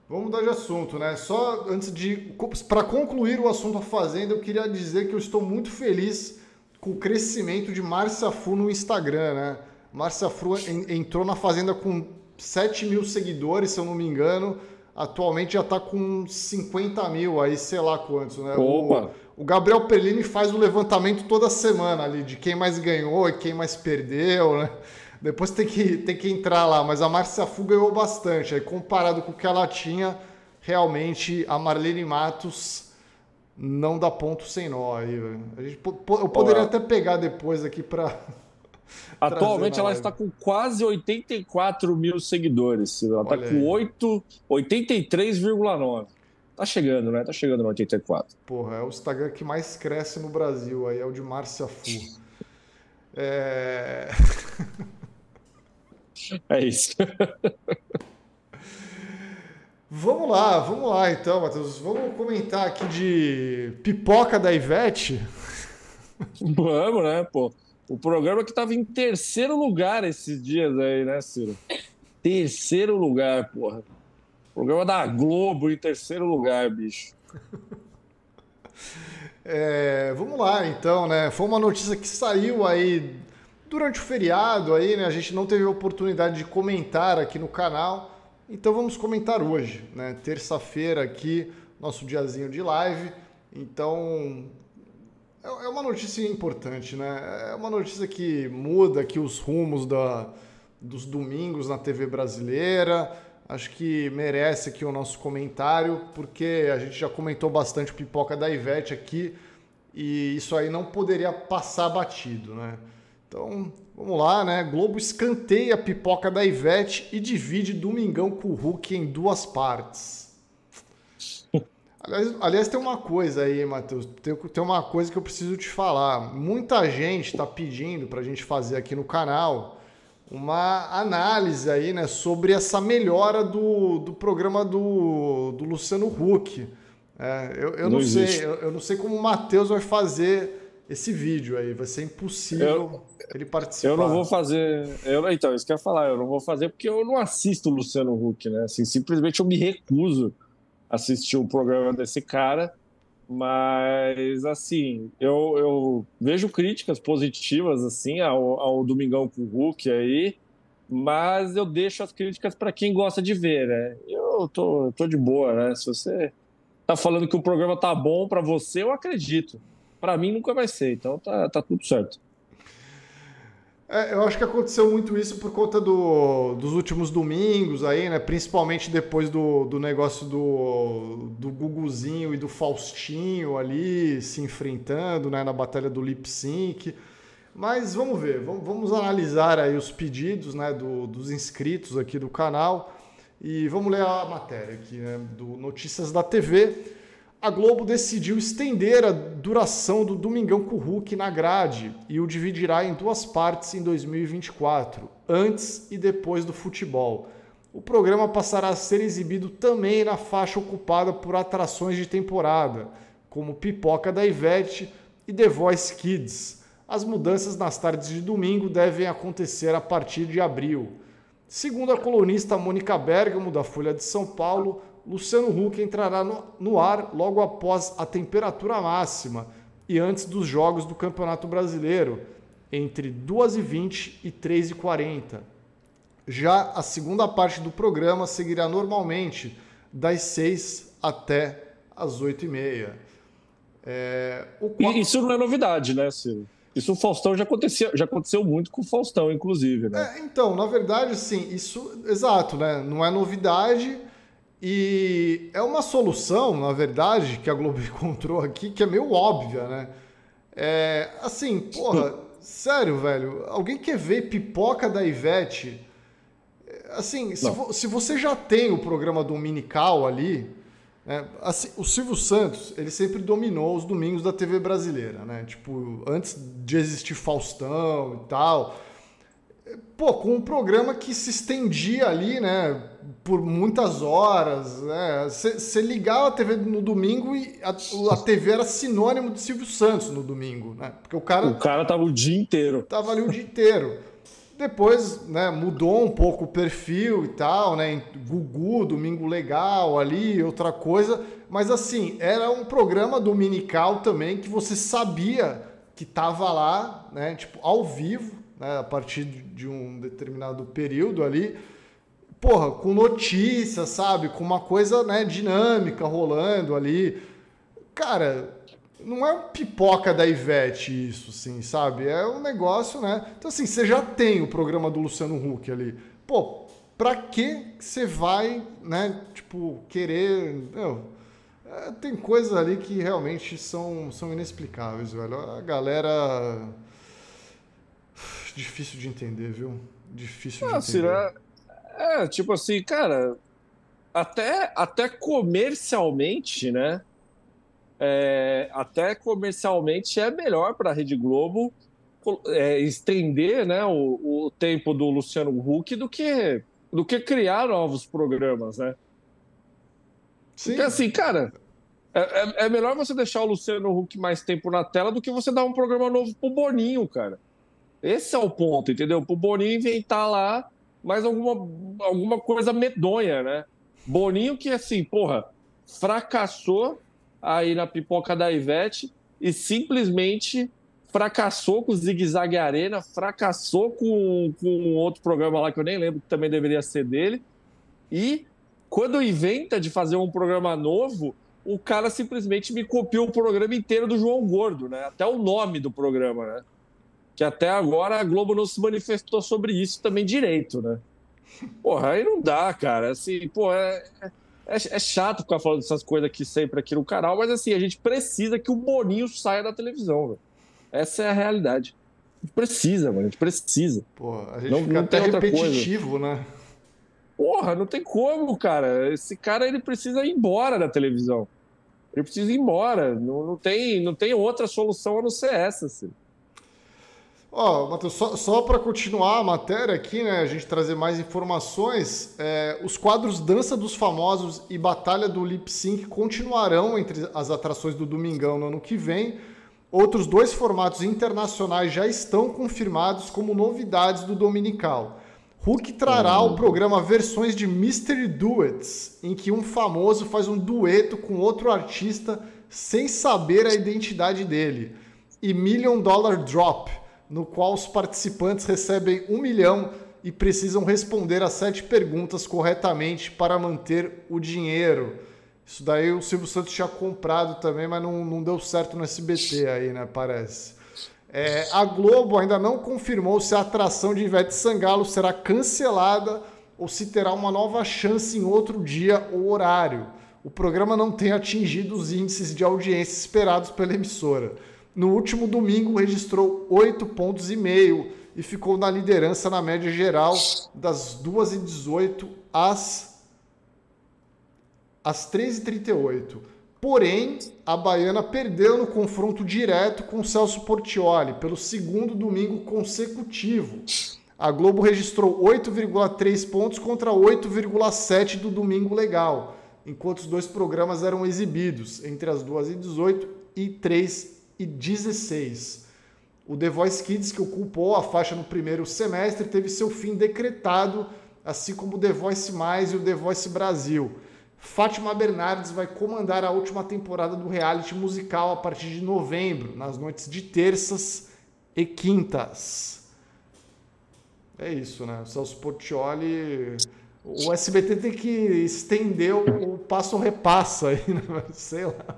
Vamos mudar de assunto, né? Só antes de. Para concluir o assunto da Fazenda, eu queria dizer que eu estou muito feliz com o crescimento de Márcia Fu no Instagram, né? Márcia Fu entrou na Fazenda com 7 mil seguidores, se eu não me engano. Atualmente já está com 50 mil, aí sei lá quantos, né? Opa! O, o Gabriel Perlini faz o levantamento toda semana ali de quem mais ganhou e quem mais perdeu, né? Depois tem que, tem que entrar lá, mas a Márcia Fu ganhou bastante. Aí, comparado com o que ela tinha, realmente a Marlene Matos não dá ponto sem nó aí. A gente, eu poderia até pegar depois aqui para. [laughs] Atualmente ela está com quase 84 mil seguidores. Ela está com 83,9. Tá chegando, né? Tá chegando no 84. Porra, é o Instagram que mais cresce no Brasil, aí é o de Márcia Fu. É... [laughs] é isso. Vamos lá, vamos lá então, Matheus. Vamos comentar aqui de pipoca da Ivete. Vamos, né, pô? O programa que tava em terceiro lugar esses dias aí, né, Ciro? Terceiro lugar, porra. Programa da Globo em terceiro lugar, bicho. É, vamos lá, então, né? Foi uma notícia que saiu aí durante o feriado aí, né? A gente não teve a oportunidade de comentar aqui no canal, então vamos comentar hoje, né? Terça-feira aqui, nosso diazinho de live. Então, é, é uma notícia importante, né? É uma notícia que muda aqui os rumos da, dos domingos na TV brasileira acho que merece aqui o nosso comentário, porque a gente já comentou bastante pipoca da Ivete aqui e isso aí não poderia passar batido, né? Então, vamos lá, né? Globo escanteia a pipoca da Ivete e divide Domingão com o Hulk em duas partes. Aliás, aliás tem uma coisa aí, Matheus. Tem, tem uma coisa que eu preciso te falar. Muita gente está pedindo para a gente fazer aqui no canal uma análise aí, né, sobre essa melhora do, do programa do, do Luciano Huck. É, eu, eu não, não sei, eu, eu, não sei como o Matheus vai fazer esse vídeo aí, vai ser impossível eu, ele participar. Eu não vou fazer, eu, então, isso que eu ia falar, eu não vou fazer porque eu não assisto o Luciano Huck, né? Assim, simplesmente eu me recuso a assistir o programa desse cara. Mas, assim, eu, eu vejo críticas positivas, assim, ao, ao Domingão com o Hulk aí, mas eu deixo as críticas para quem gosta de ver, né? Eu tô, tô de boa, né? Se você tá falando que o programa tá bom para você, eu acredito. Para mim nunca vai ser, então tá, tá tudo certo. É, eu acho que aconteceu muito isso por conta do, dos últimos domingos aí, né? Principalmente depois do, do negócio do, do Guguzinho e do Faustinho ali se enfrentando né? na batalha do lip sync. Mas vamos ver, vamos, vamos analisar aí os pedidos né? Do, dos inscritos aqui do canal e vamos ler a matéria aqui, né? Do Notícias da TV a Globo decidiu estender a duração do Domingão com o Hulk na grade e o dividirá em duas partes em 2024, antes e depois do futebol. O programa passará a ser exibido também na faixa ocupada por atrações de temporada, como Pipoca da Ivete e The Voice Kids. As mudanças nas tardes de domingo devem acontecer a partir de abril. Segundo a colunista Mônica Bergamo, da Folha de São Paulo, Luciano Huck entrará no, no ar logo após a temperatura máxima e antes dos jogos do Campeonato Brasileiro, entre 2h20 e 3h40. Já a segunda parte do programa seguirá normalmente, das 6 até as 8h30. É, o... Isso não é novidade, né, Ciro? Isso o Faustão já aconteceu, já aconteceu muito com o Faustão, inclusive, né? É, então, na verdade, sim, isso, exato, né? Não é novidade. E é uma solução, na verdade, que a Globo [laughs] encontrou aqui, que é meio óbvia, né? É, assim, porra, sério, velho, alguém quer ver pipoca da Ivete? Assim, se, vo, se, você já tem o programa dominical ali, né, assim, o Silvio Santos, ele sempre dominou os domingos da TV brasileira, né? Tipo, antes de existir Faustão e tal. Pô, com um programa que se estendia ali, né? por muitas horas. Né? Você ligava a TV no domingo e a, a, TV era sinônimo de Silvio Santos no domingo, né? Porque o cara. O cara tava o dia inteiro. Tava ali o dia inteiro. Depois, né, mudou um pouco o perfil e tal, né? Gugu, Domingo Legal ali, outra coisa. Mas assim, era um programa dominical também que você sabia que tava lá, né? Tipo, ao vivo, né? A partir de um determinado período ali porra, com notícias, sabe? Com uma coisa né, dinâmica rolando ali. Cara, não é pipoca da Ivete isso, assim, sabe? É um negócio, né? Então, assim, você já tem o programa do Luciano Huck ali. Pô, pra que você vai, né, tipo, querer... Meu, é, tem coisas ali que realmente são, são inexplicáveis, velho. A galera... Difícil de entender, viu? Difícil de ah, entender. Será? É, tipo assim, cara, até, até comercialmente, né? É, até comercialmente é melhor para a Rede Globo é, estender né, o, o, tempo do Luciano Huck do que, do que criar novos programas, né? Sim. Porque assim, cara, é, é, é, melhor você deixar o Luciano Huck mais tempo na tela do que você dar um programa novo pro Boninho, cara. Esse é o ponto, entendeu? Pro Boninho inventar lá mais alguma, alguma coisa medonha, né? Boninho que, assim, porra, fracassou aí na pipoca da Ivete e simplesmente fracassou com o Zig Zag Arena, fracassou com, com outro programa lá que eu nem lembro que também deveria ser dele. E quando inventa de fazer um programa novo, o cara simplesmente me copiou o programa inteiro do João Gordo, né? Até o nome do programa, né? Que até agora a Globo não se manifestou sobre isso também direito, né? Porra, aí não dá, cara. Assim, pô, é, é, é chato ficar falando dessas coisas aqui sempre aqui no canal, mas assim, a gente precisa que o Boninho saia da televisão, velho. Essa é a realidade. A gente precisa, mano. A gente precisa. Porra, a gente não, fica não até repetitivo, né? Porra, não tem como, cara. Esse cara ele precisa ir embora da televisão. Ele precisa ir embora. Não, não, tem, não tem outra solução a não ser essa. Assim. Ó, oh, Matheus, só, só para continuar a matéria aqui, né, a gente trazer mais informações, é, os quadros Dança dos Famosos e Batalha do Lip Sync continuarão entre as atrações do Domingão no ano que vem, Outros dois formatos internacionais já estão confirmados como novidades do Dominical. Hulk trará ao programa versões de Mystery Duets, em que um famoso faz um dueto com outro artista sem saber a identidade dele. E Million Dollar Drop, no qual os participantes recebem um milhão e precisam responder as sete perguntas corretamente para manter o dinheiro. Isso daí o Silvio Santos tinha comprado também, mas não, não deu certo no SBT aí, né? Parece. É, a Globo ainda não confirmou se a atração de Ivete Sangalo será cancelada ou se terá uma nova chance em outro dia ou horário. O programa não tem atingido os índices de audiência esperados pela emissora. No último domingo registrou 8 pontos e meio e ficou na liderança na média geral das 2h18 às às 13h38. Porém, a Baiana perdeu no confronto direto com Celso Portioli pelo segundo domingo consecutivo. A Globo registrou 8,3 pontos contra 8,7 do Domingo Legal, enquanto os dois programas eram exibidos entre as 2h18 e 3h16. O The Voice Kids, que ocupou a faixa no primeiro semestre, teve seu fim decretado, assim como o The Voice Mais e o The Voice Brasil. Fátima Bernardes vai comandar a última temporada do reality musical a partir de novembro, nas noites de terças e quintas. É isso, né? O Celso Portioli. O SBT tem que estender o, o passo repassa aí, [laughs] né? Sei lá.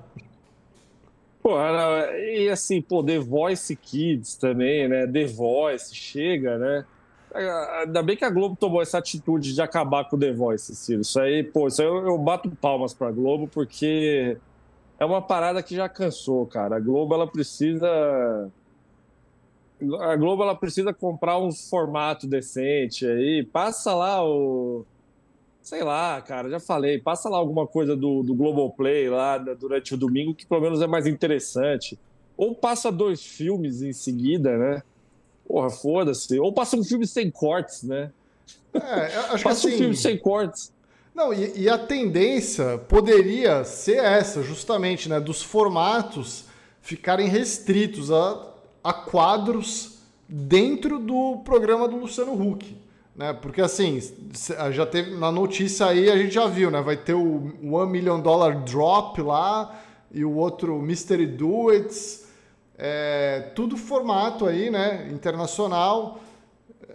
Pô, e assim, pô, The Voice Kids também, né? The Voice, chega, né? Ainda bem que a Globo tomou essa atitude de acabar com o The Voice, Ciro. Isso aí, pô, isso aí eu, eu bato palmas pra Globo, porque é uma parada que já cansou, cara. A Globo, ela precisa. A Globo, ela precisa comprar um formato decente aí. Passa lá o. Sei lá, cara, já falei. Passa lá alguma coisa do, do Globoplay lá durante o domingo, que pelo menos é mais interessante. Ou passa dois filmes em seguida, né? Porra, foda-se. Ou passa um filme sem cortes, né? É, acho passa que assim... um filme sem cortes. Não, e, e, a tendência poderia ser essa, justamente, né? Dos formatos ficarem restritos a, a quadros dentro do programa do Luciano Huck. Né? Porque assim, já teve na notícia aí, a gente já viu, né? Vai ter o One Million Dollar Drop lá e o outro Mystery Duets. É, tudo formato aí, né? Internacional.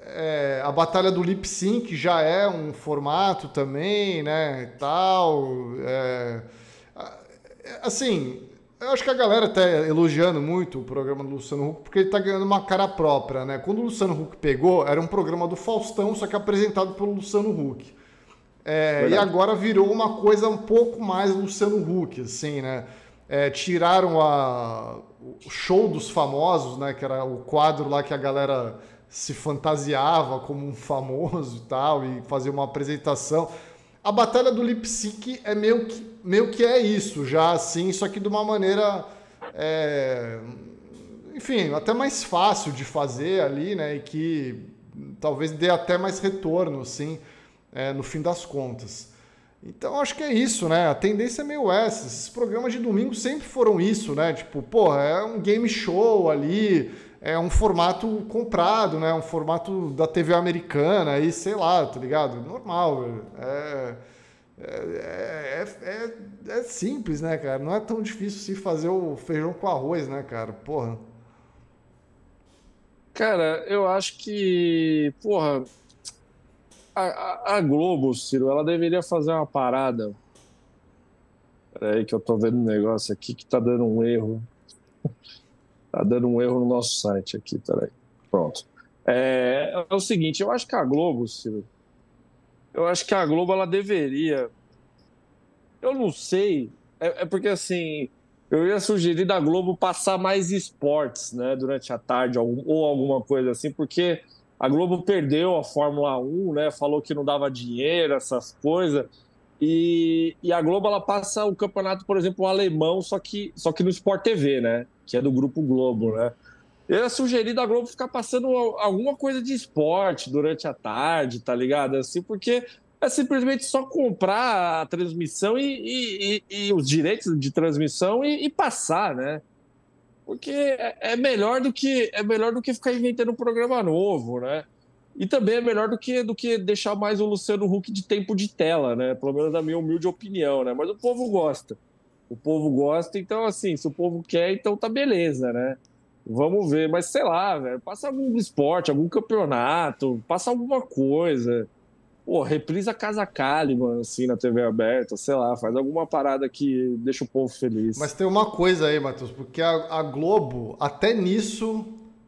É, a batalha do lip sync já é um formato também, né? Tal. É, assim, eu acho que a galera está elogiando muito o programa do Luciano Huck porque ele está ganhando uma cara própria, né? Quando o Luciano Huck pegou, era um programa do Faustão, só que apresentado pelo Luciano Huck. É, e agora virou uma coisa um pouco mais Luciano Huck, assim, né? É, tiraram a, o show dos famosos, né? Que era o quadro lá que a galera se fantasiava como um famoso e tal, e fazia uma apresentação. A batalha do lip sync é meio que, meio que é isso, já assim, só que de uma maneira. É, enfim, até mais fácil de fazer ali, né? E que talvez dê até mais retorno, assim, é, no fim das contas. Então acho que é isso, né? A tendência é meio essa. Esses programas de domingo sempre foram isso, né? Tipo, porra, é um game show ali, é um formato comprado, né? Um formato da TV americana aí, sei lá, tá ligado? Normal, é, é, é, é, simples, né, cara? Não é tão difícil se fazer o feijão com arroz, né, cara? Porra. Cara, eu acho que, porra, a, a, Globo, Ciro, ela deveria fazer uma parada. Peraí, que eu tô vendo um negócio aqui que tá dando um erro. Tá dando um erro no nosso site aqui, peraí. Pronto. É, é o seguinte, eu acho que a Globo, Ciro, eu acho que a Globo ela deveria. Eu não sei, é, é porque assim, eu ia sugerir da Globo passar mais esportes, né, durante a tarde ou, ou alguma coisa assim, porque a Globo perdeu a Fórmula 1, né? Falou que não dava dinheiro, essas coisas. E, e a Globo ela passa o campeonato, por exemplo, o alemão, só que, só que no Sport TV, né? Que é do Grupo Globo, né? Eu ia sugerir da Globo ficar passando alguma coisa de esporte durante a tarde, tá ligado? Assim, porque é simplesmente só comprar a transmissão e, e, e, e os direitos de transmissão e, passar, né? porque é, é melhor do que é melhor do que ficar inventando um programa novo, né? E também é melhor do que do que deixar mais o Luciano Huck de tempo de tela, né? Pelo menos na minha humilde opinião, né? Mas o povo gosta. O povo gosta, então assim, se o povo quer, então tá beleza, né? Vamos ver, mas sei lá, velho, passa algum esporte, algum campeonato, passa alguma coisa. Pô, reprisa Casa Caliban, assim, na TV aberta, sei lá, faz alguma parada que deixa o povo feliz. Mas tem uma coisa aí, Matheus, porque a, a Globo, até nisso,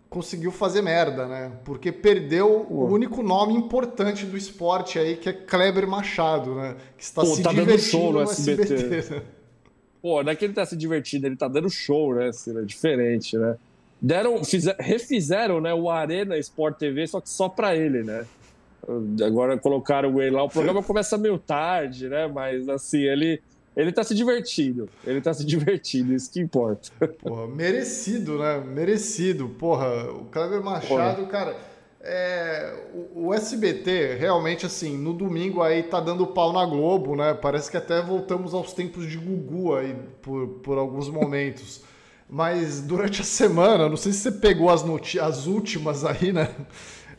conseguiu fazer merda, né? Porque perdeu Pô. o único nome importante do esporte aí, que é Kleber Machado, né? Que está Pô, se tá divertindo show no, no SBT. SBT né? [laughs] Pô, não é que ele tá se divertindo, ele tá dando show, né? Assim, é diferente, né? Deram, fizer, refizeram né, o Arena Sport TV, só que só pra ele, né? Agora colocaram ele lá. O programa começa meio tarde, né? Mas assim, ele. Ele tá se divertindo. Ele tá se [laughs] divertindo, isso que importa. Porra, merecido, né? Merecido. Porra, o Kleber Machado, Porra. cara. É, o, o, SBT, realmente, assim, no domingo aí tá dando pau na Globo, né? Parece que até voltamos aos tempos de Gugu aí por, por alguns momentos. [laughs] Mas durante a semana, não sei se você pegou as, as últimas aí, né?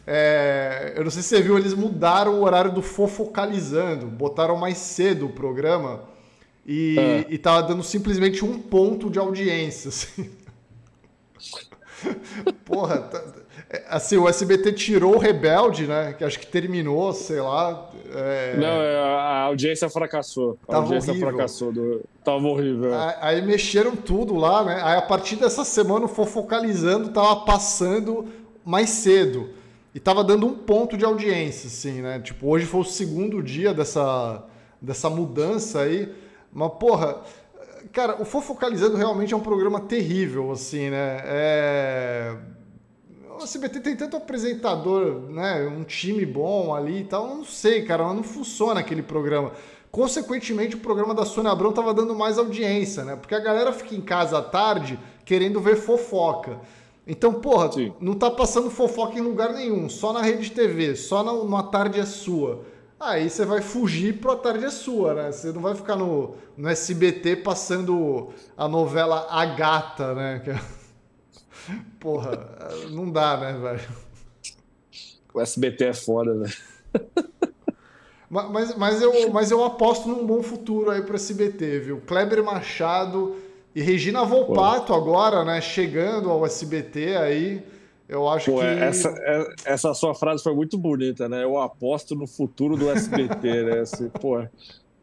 É, eu não sei se você viu, eles mudaram o horário do Fofocalizando, botaram mais cedo o programa e, é. e tava dando simplesmente um ponto de audiência. Assim. [laughs] Porra, tá, assim, o SBT tirou o Rebelde, né? Que acho que terminou, sei lá. É... Não, é, a audiência fracassou. A Tava audiência horrível. fracassou. Do... Tava horrível. Aí, aí, mexeram tudo lá, né? Aí a partir dessa semana o Fofocalizando tava passando mais cedo. E tava dando um ponto de audiência, assim, né? Tipo, hoje foi o segundo dia dessa, dessa mudança aí. Mas, porra, cara, o Fofocalizando realmente é um programa terrível, assim, né? É... O CBT tem tanto apresentador, né? Um time bom ali e tal. Eu não sei, cara, mas não funciona aquele programa. Consequentemente, o programa da Sônia Abrão tava dando mais audiência, né? Porque a galera fica em casa à tarde querendo ver fofoca. Então, porra, Sim. não tá passando fofoca em lugar nenhum, só na rede TV, só na, no A Tarde é Sua. Aí você vai fugir pro A Tarde é Sua, né? Você não vai ficar no, no SBT passando a novela A Gata, né? É... Porra, não dá, né, velho? O SBT é foda, velho. Mas, mas, eu, mas eu aposto num bom futuro aí pro SBT, viu? Kleber Machado e Regina Volpato Pô. agora, né? Chegando ao SBT aí. Eu acho Pô, que. Essa, é, essa sua frase foi muito bonita, né? Eu aposto no futuro do SBT, [laughs] né? Assim, pô,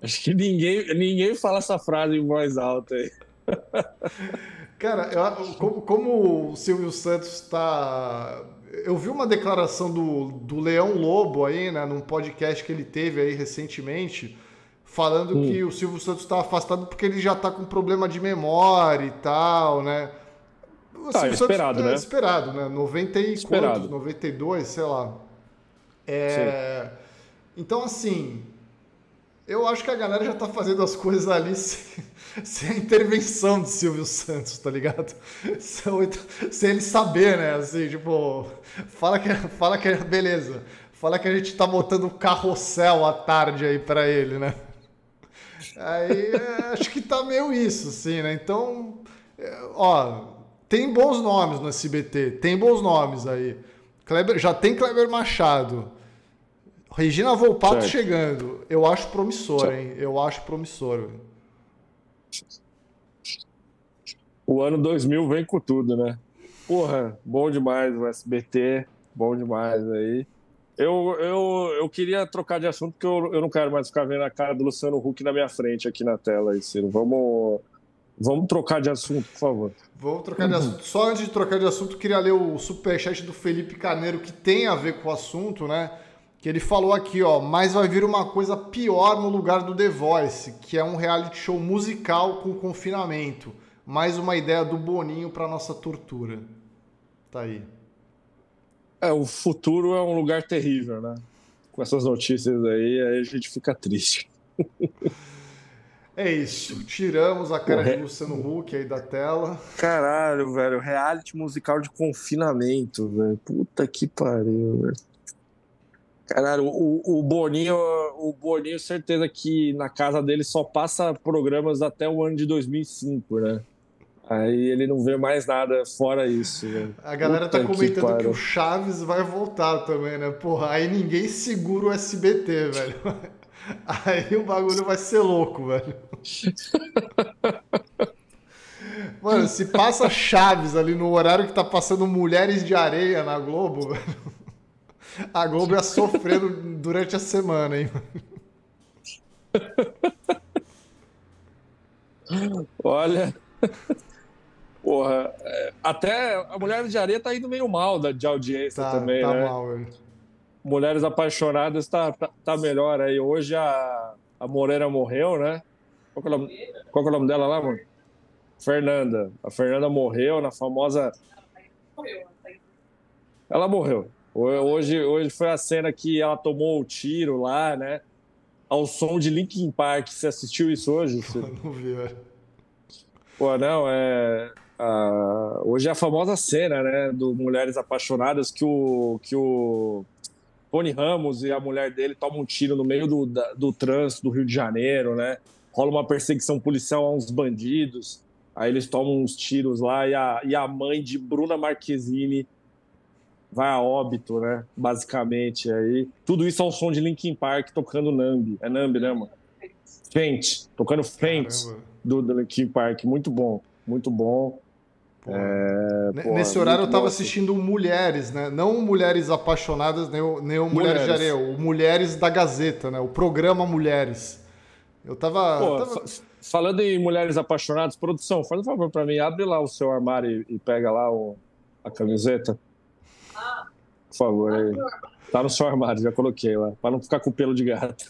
acho que ninguém, ninguém fala essa frase em voz alta aí. [laughs] Cara, eu, como, como o Silvio Santos está. Eu vi uma declaração do, do Leão Lobo aí, né? Num podcast que ele teve aí recentemente falando hum. que o Silvio Santos está afastado porque ele já está com problema de memória e tal, né? O tá, esperado, Santos, né? É, esperado, né? 90 e esperado. Quantos? 92, sei lá. É... Então, assim, Eu acho que a galera já tá fazendo as coisas ali [laughs] sem, sem a intervenção de Silvio Santos, tá ligado? Sem, ele saber, né? Assim, tipo, fala que, fala que beleza. Fala que a gente tá botando um carrossel à tarde aí para ele, né? Aí é, acho que tá meio isso, assim, né? Então, é, ó, tem bons nomes no SBT, tem bons nomes aí. Kleber, já tem Kleber Machado. Regina Volpato certo. chegando. Eu acho promissor, hein? Eu acho promissor. O ano 2000 vem com tudo, né? Porra, bom demais o SBT, bom demais aí. Eu, eu, eu queria trocar de assunto porque eu, eu não quero mais ficar vendo a cara do Luciano Huck na minha frente aqui na tela aí, Ciro. Vamos, vamos trocar de assunto, por favor. Vamos trocar de assunto. Só antes de trocar de assunto, queria ler o superchat do Felipe Carneiro, que tem a ver com o assunto, né? Que ele falou aqui, ó, mas vai vir uma coisa pior no lugar do The Voice, que é um reality show musical com confinamento. Mais uma ideia do Boninho para nossa tortura. Tá aí. É, o futuro é um lugar terrível, né? Com essas notícias aí, aí a gente fica triste. É isso. Tiramos a cara de Luciano Huck aí da tela. Caralho, velho. Reality musical de confinamento, velho. Puta que pariu, velho. Caralho, o, o Boninho, o Boninho, certeza que na casa dele só passa programas até o ano de 2005, né? Aí ele não vê mais nada fora isso. Né? A galera tá Puta tá comentando que, que, o Chaves vai voltar também, né? Porra, aí ninguém segura o SBT, velho. [laughs] Aí o bagulho vai ser louco, velho. [laughs] Mano, se passa Chaves ali no horário que tá passando Mulheres de Areia na Globo, velho, a Globo ia sofrendo durante a semana, hein? Olha. Porra, é, até a Mulheres de Areia tá indo meio mal de audiência tá, também, tá né? Mal, velho. Mulheres Apaixonadas tá, tá, tá, melhor aí. Hoje a, a Moreira morreu, né? Qual é, o nome, qual é o nome dela lá, mano? Fernanda. A Fernanda morreu na famosa. Ela morreu. Hoje, hoje foi a cena que ela tomou o tiro lá, né? Ao som de Linkin Park. Você assistiu isso hoje? [laughs] Você... Não vi, velho. Pô, não, é. Hoje é a famosa cena, né, do Mulheres Apaixonadas que o, que o Tony Ramos e a mulher dele tomam um tiro no meio do, da, do trânsito do Rio de Janeiro, né? Rola uma perseguição policial a uns bandidos, aí eles tomam uns tiros lá e a, e a mãe de Bruna Marquezine vai a óbito, né? Basicamente, aí tudo isso ao som de Linkin Park tocando Nambi, é Nambi, né, mano? Faint, tocando Faint do, do Linkin Park, muito bom, muito bom. É, Nesse horário eu tava assistindo Mulheres, né? Não Mulheres Apaixonadas, nem o, nem o Mulheres, Mulheres de Areia, o Mulheres da Gazeta, né? O programa Mulheres. Eu tava. Pô, tava... Falando em Mulheres Apaixonadas, produção, faz um favor para mim, abre lá o seu armário e, e pega lá o, a camiseta. Por favor, aí. Tá no seu armário, já coloquei lá, para não ficar com pelo de gato.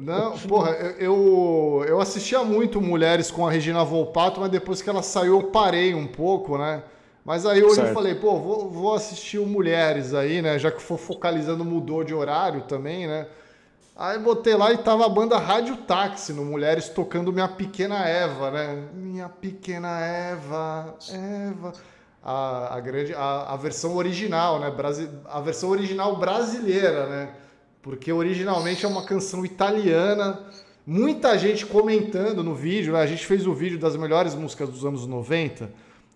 Não, porra, eu, eu assistia muito Mulheres com a Regina Volpato, mas depois que ela saiu eu parei um pouco, né? Mas aí hoje certo. eu falei, pô, vou, vou assistir o Mulheres aí, né? Já que for focalizando, mudou de horário também, né? Aí botei lá e tava a banda Rádio Táxi no Mulheres tocando Minha Pequena Eva, né? Minha Pequena Eva, Eva. A, a, grande, a, a versão original, né? Brasi, a versão original brasileira, né? porque originalmente é uma canção italiana. Muita gente comentando no vídeo, né? a gente fez o vídeo das melhores músicas dos anos 90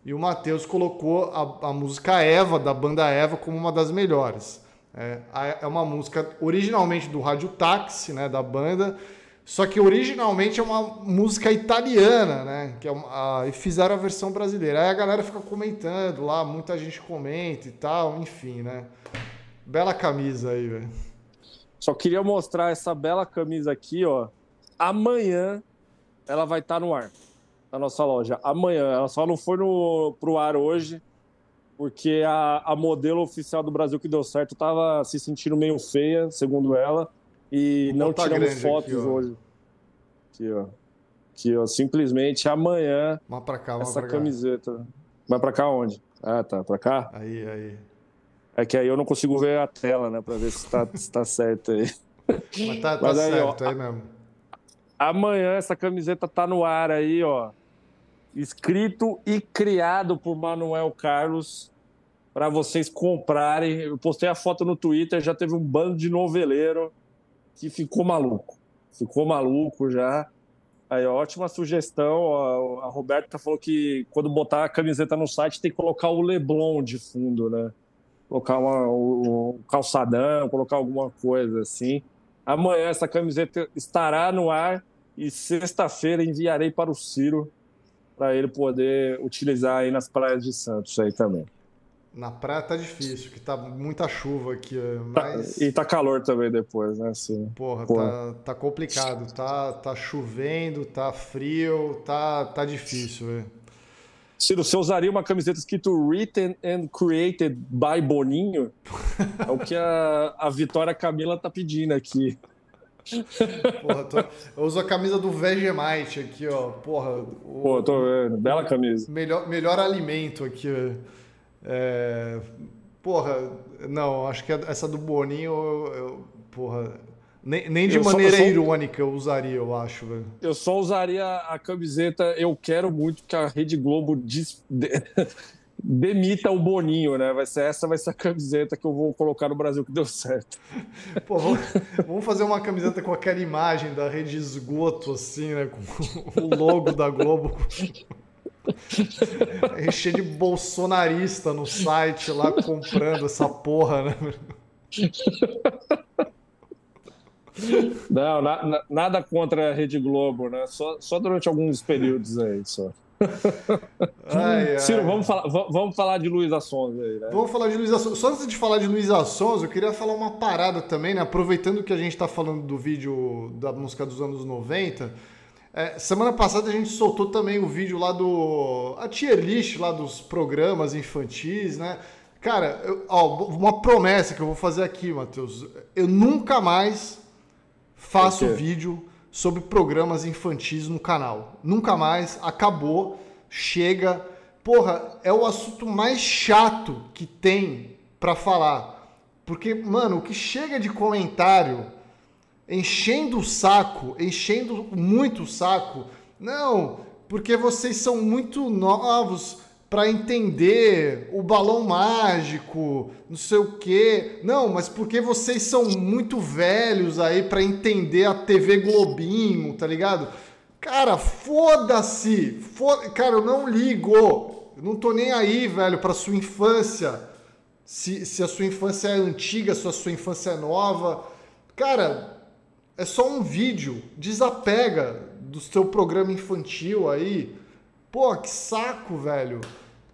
e o Matheus colocou a, a, música Eva, da banda Eva, como uma das melhores. É, é uma música originalmente do Rádio Táxi, né, da banda, só que originalmente é uma música italiana, né? Que é uma, a, e fizeram a versão brasileira. Aí a galera fica comentando lá, muita gente comenta e tal, enfim, né? Bela camisa aí, velho. Só queria mostrar essa bela camisa aqui, ó. Amanhã ela vai estar tá no ar na nossa loja. Amanhã. Ela só não foi no, pro ar hoje, porque a, a modelo oficial do Brasil que deu certo estava se sentindo meio feia, segundo ela, e Vou não tiramos fotos aqui, hoje. Aqui, ó. Aqui, ó. Simplesmente amanhã. Vai pra cá, essa camiseta. Vai pra cá onde? Ah, tá. Pra cá? Aí, aí. É que aí eu não consigo ver a tela, né? Pra ver se tá, se tá certo aí. [laughs] Mas tá, tá Mas aí, certo, ó, aí mesmo. amanhã essa camiseta tá no ar aí, ó. Escrito e criado por Manuel Carlos para vocês comprarem. Eu postei a foto no Twitter, já teve um bando de noveleiro que ficou maluco. Ficou maluco já. Aí, ótima sugestão. A Roberta falou que quando botar a camiseta no site tem que colocar o Leblon de fundo, né? Colocar uma, o, calçadão, colocar alguma coisa assim. Amanhã essa camiseta estará no ar e sexta-feira enviarei para o Ciro para ele poder utilizar aí nas praias de Santos aí também. Na praia tá difícil, que tá muita chuva aqui, é, tá, mas... Tá, e tá calor também depois, né? Assim, porra, porra. Tá, tá complicado, tá, tá chovendo, tá frio, tá, tá difícil, velho. Ciro, você usaria uma camiseta escrito Written and Created by Boninho? é o que a, a Vitória Camila tá pedindo aqui. Porra, tô... eu uso a camisa do Vegemite aqui, ó. Porra. O... Pô, tô vendo. Bela camisa. Melhor, melhor alimento aqui, ó. É, porra, não, acho que essa do Boninho, eu, eu porra, nem, nem de eu maneira só, irônica eu usaria, eu acho, velho. Eu só usaria a camiseta Eu Quero Muito que a Rede Globo diz, de, [laughs] demita o Boninho, né? Vai ser, essa vai ser a camiseta que eu vou colocar no Brasil que deu certo. [laughs] Pô, vamos, vamos fazer uma camiseta com aquela imagem da rede esgoto, assim, né? Com [laughs] o logo da Globo. [laughs] É cheio de bolsonarista no site lá comprando essa porra, né? [laughs] Não, na, nada contra a Rede Globo, né? Só, só durante alguns períodos aí, só. [laughs] Ai, ai. Ciro, vamos falar, vamos falar de Luiz Assonso aí, né? Vamos falar de Luiz Assonso. Só antes de falar de Luiz Assonso, eu queria falar uma parada também, né? Aproveitando que a gente tá falando do vídeo da música dos anos 90 é, semana passada a gente soltou também o vídeo lá do. a tier list lá dos programas infantis, né? Cara, eu, ó, uma promessa que eu vou fazer aqui, Matheus. Eu nunca mais faço vídeo sobre programas infantis no canal. Nunca mais. Acabou. Chega. Porra, é o assunto mais chato que tem para falar. Porque, mano, o que chega de comentário enchendo o saco, enchendo muito o saco. Não, porque vocês são muito novos para entender o balão mágico, não sei o quê. Não, mas porque vocês são muito velhos aí para entender a TV Globinho, tá ligado? Cara, foda-se. Foda Cara, eu não ligo. Eu não tô nem aí, velho, para sua infância. Se, se a sua infância é antiga, se a sua infância é nova. Cara, é só um vídeo. Desapega do seu programa infantil aí. Pô, que saco, velho.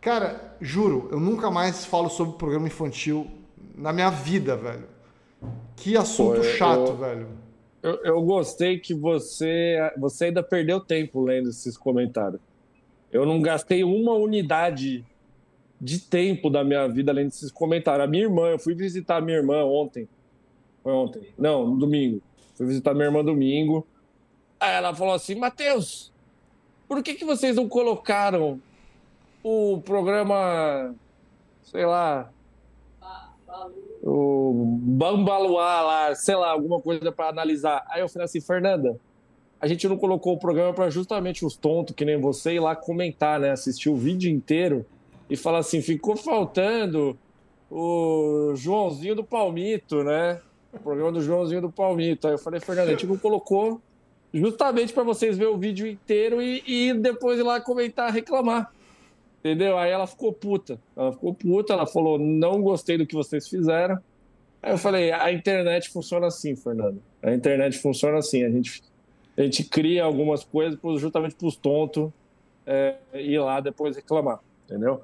Cara, juro, eu nunca mais falo sobre programa infantil na minha vida, velho. Que assunto Pô, eu, chato, eu, velho. Eu, eu gostei que você, você ainda perdeu tempo lendo esses comentários. Eu não gastei uma unidade de tempo da minha vida lendo esses comentários. A minha irmã, eu fui visitar a minha irmã ontem. Foi ontem? Não, no domingo. Fui visitar minha irmã domingo. Aí ela falou assim: Matheus, por que, que vocês não colocaram o programa, sei lá, o Bambaluá lá, sei lá, alguma coisa para analisar? Aí eu falei assim: Fernanda, a gente não colocou o programa para justamente os tontos que nem você ir lá comentar, né? Assistir o vídeo inteiro e falar assim: ficou faltando o Joãozinho do Palmito, né? O programa do Joãozinho do Palmito. Aí eu falei, Fernando, a gente não colocou justamente para vocês ver o vídeo inteiro e, e depois ir lá comentar, reclamar. Entendeu? Aí ela ficou puta. Ela ficou puta, ela falou, não gostei do que vocês fizeram. Aí eu falei, a internet funciona assim, Fernando. A internet funciona assim. A gente, a gente cria algumas coisas justamente para os tontos é, ir lá depois reclamar. Entendeu?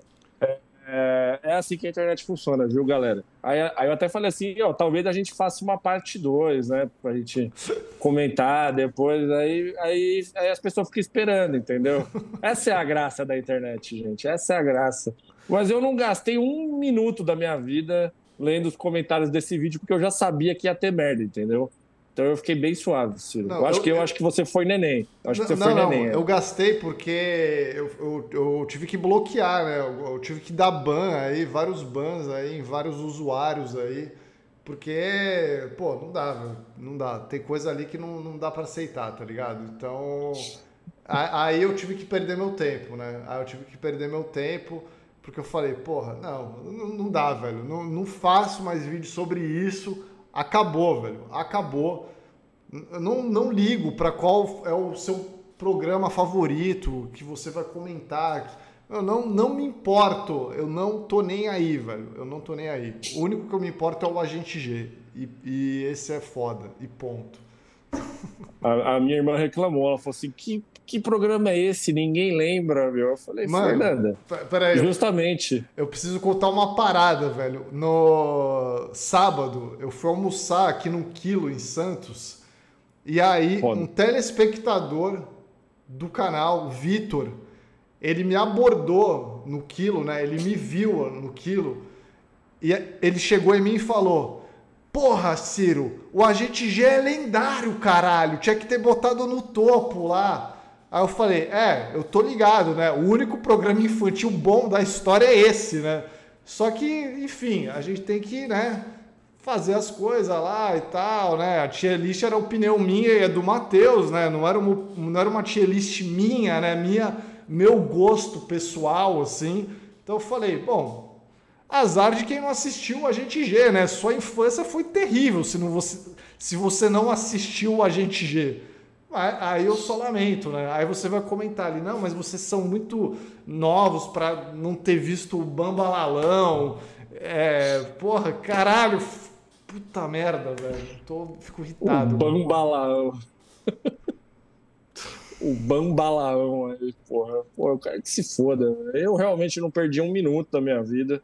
É, é, assim que a internet funciona, viu, galera? Aí, aí eu até falei assim, ó, talvez a gente faça uma parte 2, né? Pra gente comentar depois. Aí, aí, aí as pessoas ficam esperando, entendeu? Essa é a graça da internet, gente. Essa é a graça. Mas eu não gastei um minuto da minha vida lendo os comentários desse vídeo, porque eu já sabia que ia ter merda, entendeu? Então eu fiquei bem suave, Ciro. Não, eu, acho eu, que, eu, eu, acho que você foi neném. Eu acho não, que você foi não, neném. Eu gastei porque eu, eu, tive que bloquear, né? Eu, tive que dar ban aí, vários bans aí, em vários usuários aí. Porque, pô, não dá, não dá. Tem coisa ali que não, não dá para aceitar, tá ligado? Então, aí eu tive que perder meu tempo, né? Aí eu tive que perder meu tempo, porque eu falei, porra, não, não dá, velho. Não, não faço mais vídeo sobre isso. Acabou, velho. Acabou. Não, não ligo para qual é o seu programa favorito que você vai comentar eu não, não me importo, eu não tô nem aí, velho. Eu não tô nem aí. O único que eu me importo é o Agente G. E, e esse é foda. E ponto. A, a, minha irmã reclamou, ela falou assim: que, que programa é esse? Ninguém lembra, meu. Eu falei, Mano, Fernanda. Peraí. Justamente. Eu, eu preciso contar uma parada, velho. No sábado, eu fui almoçar aqui no Quilo, em Santos. E aí, Foda. um telespectador do canal, Vitor ele me abordou no quilo, né? Ele me viu no quilo e ele chegou em mim e falou: Porra, Ciro, o agente G é lendário, caralho. Tinha que ter botado no topo lá. Aí eu falei: É, eu tô ligado, né? O único programa infantil bom da história é esse, né? Só que, enfim, a gente tem que, né? Fazer as coisas lá e tal, né? A tier list era opinião minha e é do Matheus, né? Não era uma, não era uma tier list minha, né? Minha meu gosto pessoal, assim. Então eu falei, bom, azar de quem não assistiu o Agente G, né? Sua infância foi terrível se, não você, se você não assistiu o Agente G. Aí eu só lamento, né? Aí você vai comentar ali, não, mas vocês são muito novos para não ter visto o Bambalalão. É, porra, caralho, puta merda, velho. Tô, fico irritado. O Bambalalão. o bambalaão aí, porra. Pô, eu quero que se foda. Eu realmente não perdi um minuto da minha vida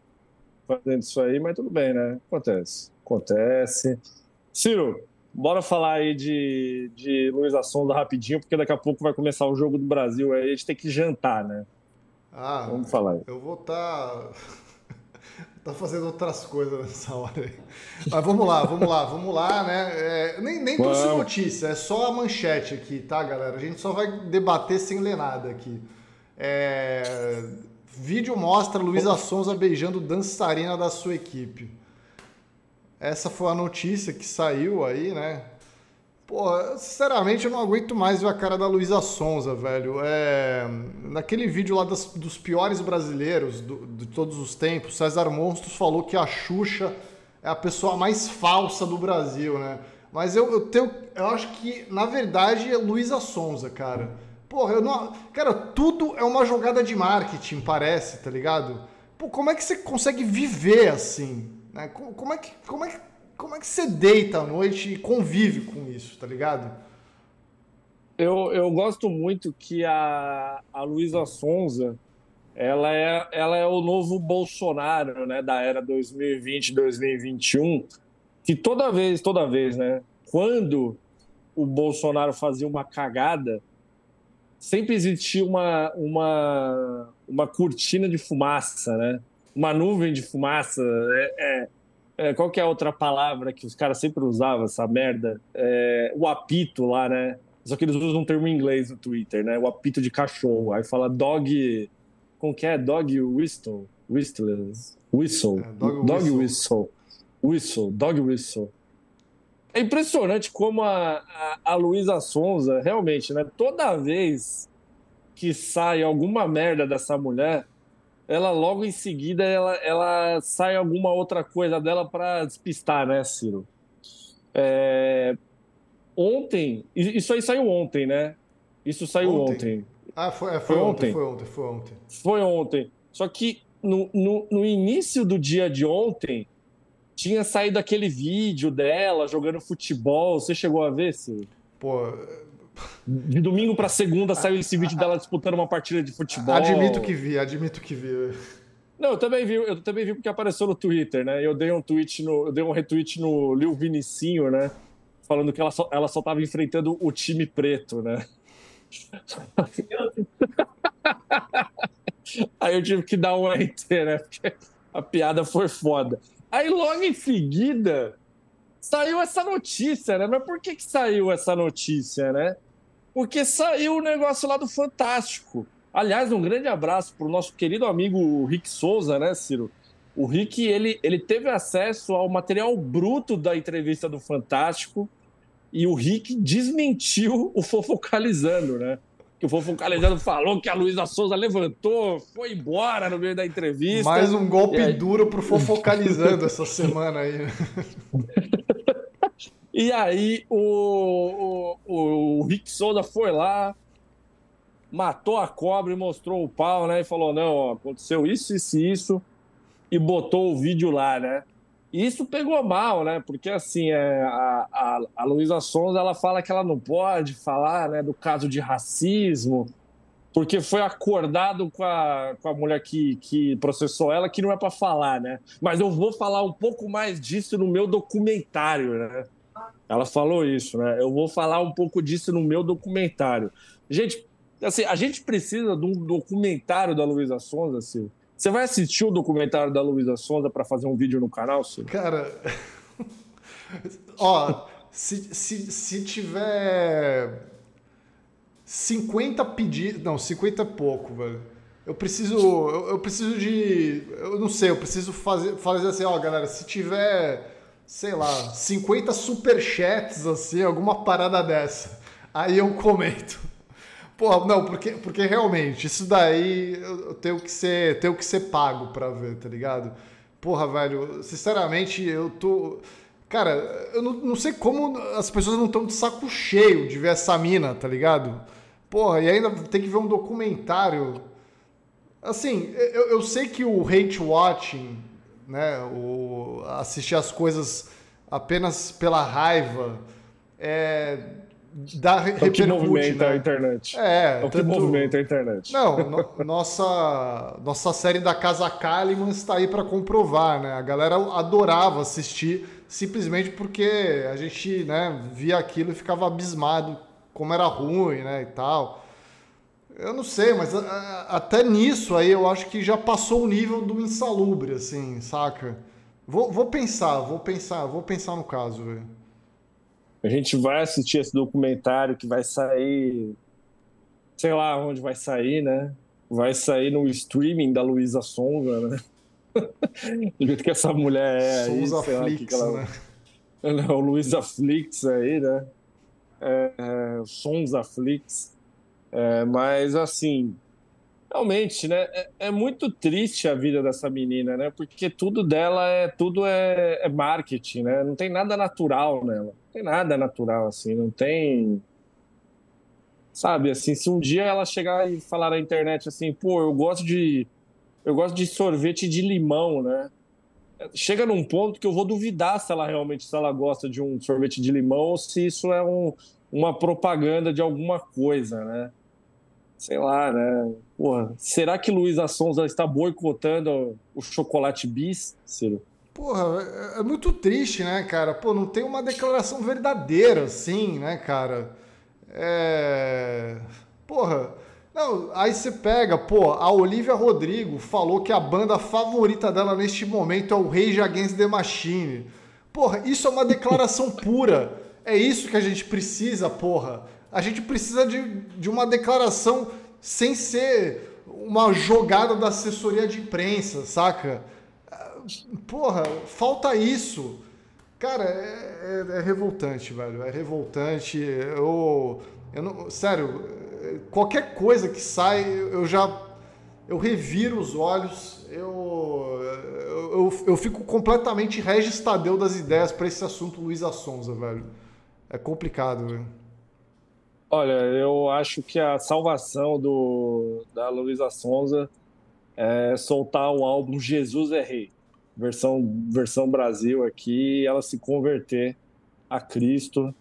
fazendo isso aí, mas tudo bem, né? Acontece. Acontece. Ciro, bora falar aí de, de Luiz Assonda rapidinho, porque daqui a pouco vai começar o jogo do Brasil aí, a gente tem que jantar, né? Ah, Vamos falar aí. Eu vou estar. Tá [laughs] tá fazendo outras coisas nessa hora aí. Mas vamos lá, vamos lá, vamos lá, né? É, nem nem trouxe notícia, é só a manchete aqui, tá, galera? A gente só vai debater sem ler nada aqui. É, vídeo mostra Luísa Sonza beijando dançarina da sua equipe. Essa foi a notícia que saiu aí, né? Pô, sinceramente eu não aguento mais ver a cara da Luísa Sonza, velho. É... Naquele vídeo lá das, dos piores brasileiros do, de todos os tempos, César Monstros falou que a Xuxa é a pessoa mais falsa do Brasil, né? Mas eu, eu tenho. Eu acho que, na verdade, é Luísa Sonza, cara. Porra, eu não. Cara, tudo é uma jogada de marketing, parece, tá ligado? Pô, como é que você consegue viver assim? Né? Como, é que, como é que como é que você deita à noite e convive com isso, tá ligado? Eu, eu gosto muito que a, a Luísa Sonza ela é, ela é o novo Bolsonaro né, da era 2020-2021, que toda vez, toda vez, né, quando o Bolsonaro fazia uma cagada, sempre existia uma, uma, uma cortina de fumaça, né? Uma nuvem de fumaça. É, é é, qual que é a outra palavra que os caras sempre usavam, essa merda? É, o apito lá, né? Só que eles usam um termo em inglês no Twitter, né? O apito de cachorro. Aí fala dog. Como que é? Dog whistle. Whistle. Whistle. É, dog, dog whistle. whistle. Dog whistle. É impressionante como a, a, a Luísa Sonza, realmente, né? Toda vez que sai alguma merda dessa mulher, ela logo em seguida ela, ela sai alguma outra coisa dela para despistar, né, Ciro? É... Ontem, isso aí saiu ontem, né? Isso saiu ontem. ontem. Ah, foi, é, foi, foi ontem, ontem, foi ontem, foi ontem. Foi ontem. Só que no, no, no início do dia de ontem, tinha saído aquele vídeo dela jogando futebol. Você chegou a ver, Ciro? Pô, de domingo para segunda saiu esse vídeo dela disputando uma partida de futebol. Admito que vi, admito que vi. Não, eu também vi, eu também vi porque apareceu no Twitter, né? Eu dei um tweet no, eu dei um retweet no Lil Vinicinho, né? Falando que ela só, ela só tava enfrentando o time preto, né? [laughs] Aí eu tive que dar um RT, né? Porque a piada foi foda. Aí logo em seguida saiu essa notícia, né? Mas por que, que saiu essa notícia, né? Porque saiu o negócio lá do Fantástico. Aliás, um grande abraço para o nosso querido amigo Rick Souza, né, Ciro? O Rick, ele, ele teve acesso ao material bruto da entrevista do Fantástico e o Rick desmentiu o Fofocalizando, né? Que o Fofocalizando falou que a Luísa Souza levantou, foi embora no meio da entrevista. Mais um golpe aí... duro pro Fofocalizando essa semana aí. [laughs] e aí o, o, o Rick Souza foi lá, matou a cobra e mostrou o pau, né? E falou: não, ó, aconteceu isso, isso e isso e botou o vídeo lá, né? E isso pegou mal, né? Porque assim, é, a, a, a Luísa Sons ela fala que ela não pode falar né, do caso de racismo, porque foi acordado com a, com a mulher que, que processou ela que não é para falar, né? Mas eu vou falar um pouco mais disso no meu documentário, né? Ela falou isso, né? Eu vou falar um pouco disso no meu documentário. Gente, assim, a gente precisa de um documentário da Luísa Sonza, assim, você vai assistir o documentário da Luísa Sonza para fazer um vídeo no canal, Ciro? Cara, [laughs] ó, se, se, se tiver 50 pedidos. Não, 50 é pouco, velho. Eu preciso. Eu, eu, preciso de. Eu não sei, eu preciso fazer, fazer assim, ó, galera, se tiver, sei lá, 50 superchats, assim, alguma parada dessa. Aí eu comento. Pô, não, porque, porque realmente, isso daí eu tenho que ser, tenho que ser pago pra ver, tá ligado? Porra, velho, sinceramente, eu tô. Cara, eu não, não sei como as pessoas não estão de saco cheio de ver essa mina, tá ligado? Porra, e ainda tem que ver um documentário. Assim, eu, eu sei que o hate watching, né, o assistir as coisas apenas pela raiva, é da repercute, o que movimenta né? a internet. É, é o que movimenta a internet. Não, no, nossa, nossa série da Casa Kalimann está aí para comprovar, né? A galera adorava assistir simplesmente porque a gente, né, via aquilo e ficava abismado como era ruim, né, e tal. Eu não sei, mas a, a, até nisso aí eu acho que já passou o nível do insalubre, assim, saca? Vou, vou pensar, vou pensar, vou pensar no caso, velho. A gente vai assistir esse documentário que vai sair, sei lá onde vai sair, né? Vai sair no streaming da Luísa Sonza, né? [laughs] Do jeito que essa mulher é aí, Souza sei Flix, lá, ela... né? [laughs] o Luísa Flix aí, né? É, é, Sonza Flix. É, mas, assim, realmente, né? É, é, muito triste a vida dessa menina, né? Porque tudo dela é tudo é, é marketing, né? Não tem nada natural nela. Não tem nada natural assim, não tem sabe assim, se um dia ela chegar e falar na internet assim, pô, eu gosto de eu gosto de sorvete de limão, né? Chega num ponto que eu vou duvidar se ela realmente se ela gosta de um sorvete de limão ou se isso é um, uma propaganda de alguma coisa, né? Sei lá, né? Porra, será que Luiz Assonza está boicotando o chocolate bis, Ciro? Porra, é, é muito triste, né, cara? Pô, não tem uma declaração verdadeira, assim, né, cara? É. Porra. Não, aí você pega, pô, a Olivia Rodrigo falou que a banda favorita dela neste momento é o Rage Against the Machine. Porra, isso é uma declaração pura. É isso que a gente precisa, porra a gente precisa de, de uma declaração sem ser uma jogada da assessoria de imprensa, saca? Porra, falta isso. Cara, é, é, é revoltante, velho. É revoltante. Eu, eu não, sério, qualquer coisa que sai, eu já eu reviro os olhos, eu, eu, eu fico completamente registadeu das ideias para esse assunto Luiz Assonza, velho. É complicado, velho. Olha, eu acho que a salvação do, da Luísa Sonza é soltar o álbum Jesus é Rei, versão, versão Brasil aqui, e ela se converter a Cristo,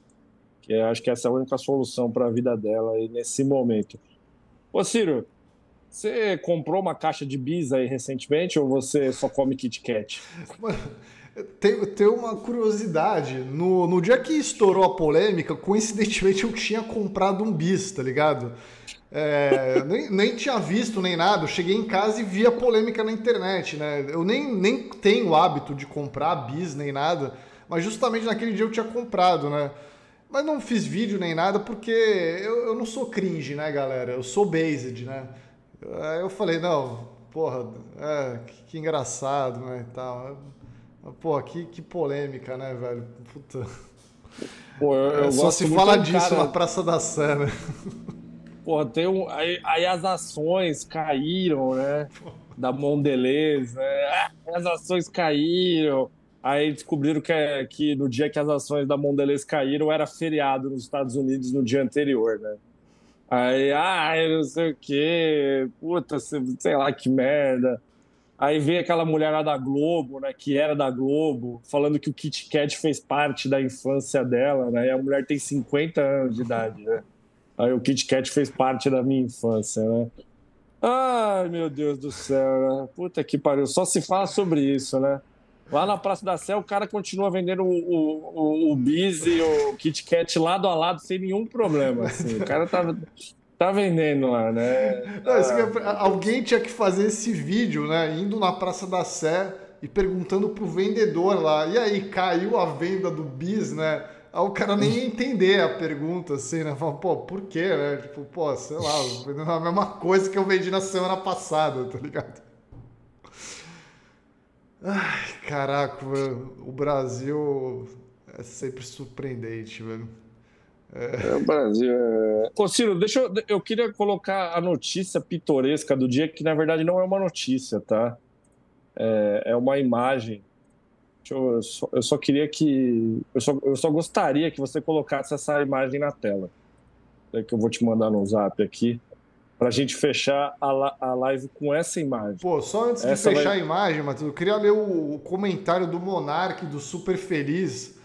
que acho que essa é a única solução para a vida dela aí nesse momento. Ô Ciro, você comprou uma caixa de bis aí recentemente ou você só come Kit Kat? Tem, tem uma curiosidade. No, no dia que estourou a polêmica, coincidentemente eu tinha comprado um bis, tá ligado? É, nem, nem tinha visto nem nada. Eu cheguei em casa e vi a polêmica na internet, né? Eu nem, nem tenho o hábito de comprar bis nem nada, mas justamente naquele dia eu tinha comprado, né? Mas não fiz vídeo nem nada porque eu, eu não sou cringe, né, galera? Eu sou based, né? Aí eu falei, não, porra, é, que, que engraçado, né, e tal. Pô, que, que polêmica, né, velho? Puta. Pô, eu, eu é, Só se fala disso cara... na Praça da Sé, né? [laughs] Pô, tem um. Aí, aí, as ações caíram, né? Da Mondelez, né? As ações caíram. Aí descobriram que, é, que no dia que as ações da Mondelez caíram era feriado nos Estados Unidos no dia anterior, né? Aí, ai, não sei o quê, puta, sei lá que merda. Aí veio aquela mulher da Globo, né, que era da Globo, falando que o Kit Kat fez parte da infância dela, né? E a mulher tem 50 anos de idade, né? Aí o Kit Kat fez parte da minha infância, né? Ai, meu Deus do céu, né? Puta que pariu. Só se fala sobre isso, né? Lá na Praça da Sé, o cara continua vendendo o, o, o, o Biz e o Kit Kat lado a lado sem nenhum problema. Assim. O cara tá, tá vendendo lá, né? Não, ah. alguém tinha que fazer esse vídeo, né? Indo na Praça da Sé e perguntando pro vendedor lá. E aí, caiu a venda do Bis, né? Aí o cara nem ia entender a pergunta, assim, né? Fala, pô, por quê, né? Tipo, pô, sei lá, vendendo a mesma coisa que eu vendi na semana passada, tá ligado? Ai, caraca, o Brasil é sempre surpreendente, velho. É... o Brasil. É... Ô, Ciro, deixa eu. Eu queria colocar a notícia pitoresca do dia, que na verdade não é uma notícia, tá? É, é uma imagem. Eu, eu, só, eu só queria que. Eu só, eu só gostaria que você colocasse essa imagem na tela. É que eu vou te mandar no zap aqui para a gente fechar a, a live com essa imagem. Pô, só antes essa de fechar vai... a imagem, Matheus, eu queria ler o, o comentário do Monark, do Super Feliz,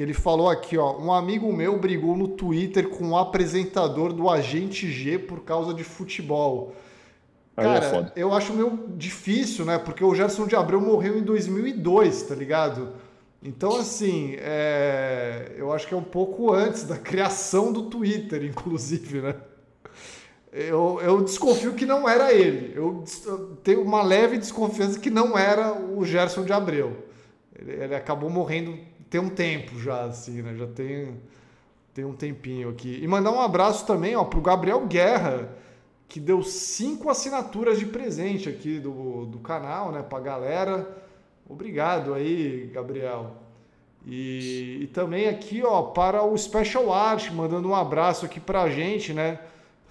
que ele falou aqui, ó, um amigo meu brigou no Twitter com o apresentador do Agente G por causa de futebol. É Cara, é eu acho meio difícil, né? Porque o Gerson de Abreu morreu em 2002, tá ligado? Então, assim, é... eu acho que é um pouco antes da criação do Twitter, inclusive, né? Eu, eu desconfio que não era ele. Eu, eu tenho uma leve desconfiança que não era o Gerson de Abreu. Ele, ele, acabou morrendo tem um tempo já, assim, né? Já tem, tem um tempinho aqui. E mandar um abraço também, ó, pro Gabriel Guerra, que deu cinco assinaturas de presente aqui do, do canal, né, pra galera. Obrigado aí, Gabriel. E, e também aqui, ó, para o Special Art, mandando um abraço aqui pra gente, né?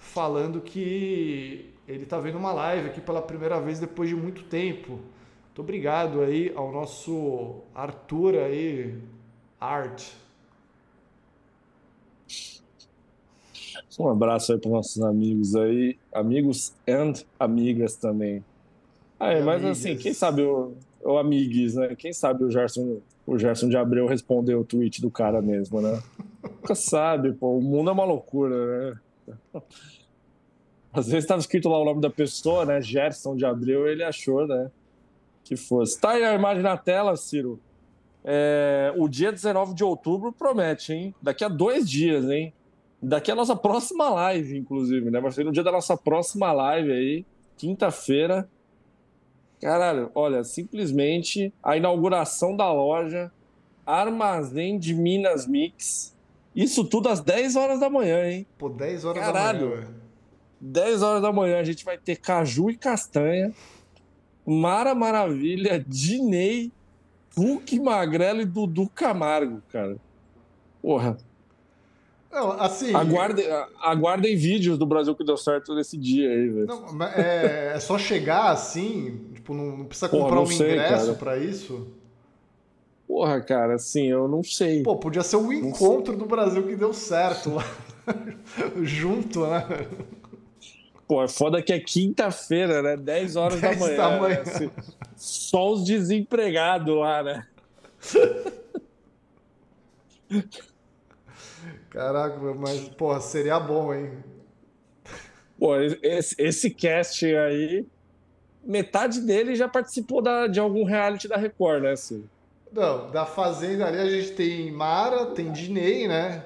falando que ele está vendo uma live aqui pela primeira vez depois de muito tempo. Muito obrigado aí ao nosso Arthur aí, Art. Um abraço aí para nossos amigos aí, amigos and amigas também. Aí, mas amigas. assim, quem sabe o, o amigues, né? Quem sabe o Gerson, o Gerson de Abreu respondeu o tweet do cara mesmo, né? Nunca sabe, pô, o mundo é uma loucura, né? Às vezes estava escrito lá o nome da pessoa, né? Gerson de Abreu, ele achou, né? Que fosse. Tá aí a imagem na tela, Ciro. É, o dia 19 de outubro promete, hein? Daqui a dois dias, hein? Daqui a nossa próxima live, inclusive, né? Ser no dia da nossa próxima live aí, quinta-feira. Caralho, olha, simplesmente a inauguração da loja Armazém de Minas Mix. Isso tudo às 10 horas da manhã, hein? Pô, 10 horas Caralho. da manhã. 10 horas da manhã a gente vai ter caju e castanha, Mara Maravilha, Dinei, Hulk Magrelo e Dudu Camargo, cara. Porra. Não, assim. Aguardem, aguardem vídeos do Brasil que deu certo nesse dia aí, velho. Não, é, é, só chegar assim, tipo, não, não precisa comprar Porra, um sei, ingresso para isso. Porra, cara, assim, eu não sei. Pô, podia ser um encontro do Brasil que deu certo lá. [laughs] Junto, né? Pô, é foda que é quinta-feira, né? 10 horas 10 da manhã. Da manhã. Né? Assim, só os desempregados lá, né? Caraca, mas, porra, seria bom, hein? Pô, esse, esse cast aí, metade dele já participou da, de algum reality da Record, né, Silvio? Não, da Fazenda ali a gente tem Mara, tem Dinei, né?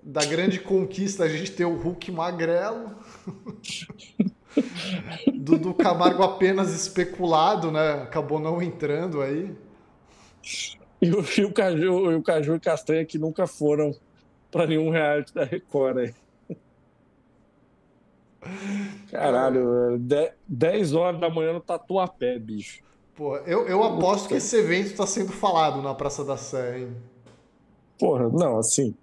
Da Grande Conquista a gente tem o Hulk Magrelo. [laughs] do, Camargo apenas especulado, né? Acabou não entrando aí. E o, e o, Caju, e o Caju e Castanha que nunca foram para nenhum reality da Record aí. Caralho, 10 horas da manhã no Tatuapé, bicho. Pô, eu, eu aposto que esse evento está sendo falado na Praça da Sé, hein? Porra, não, assim.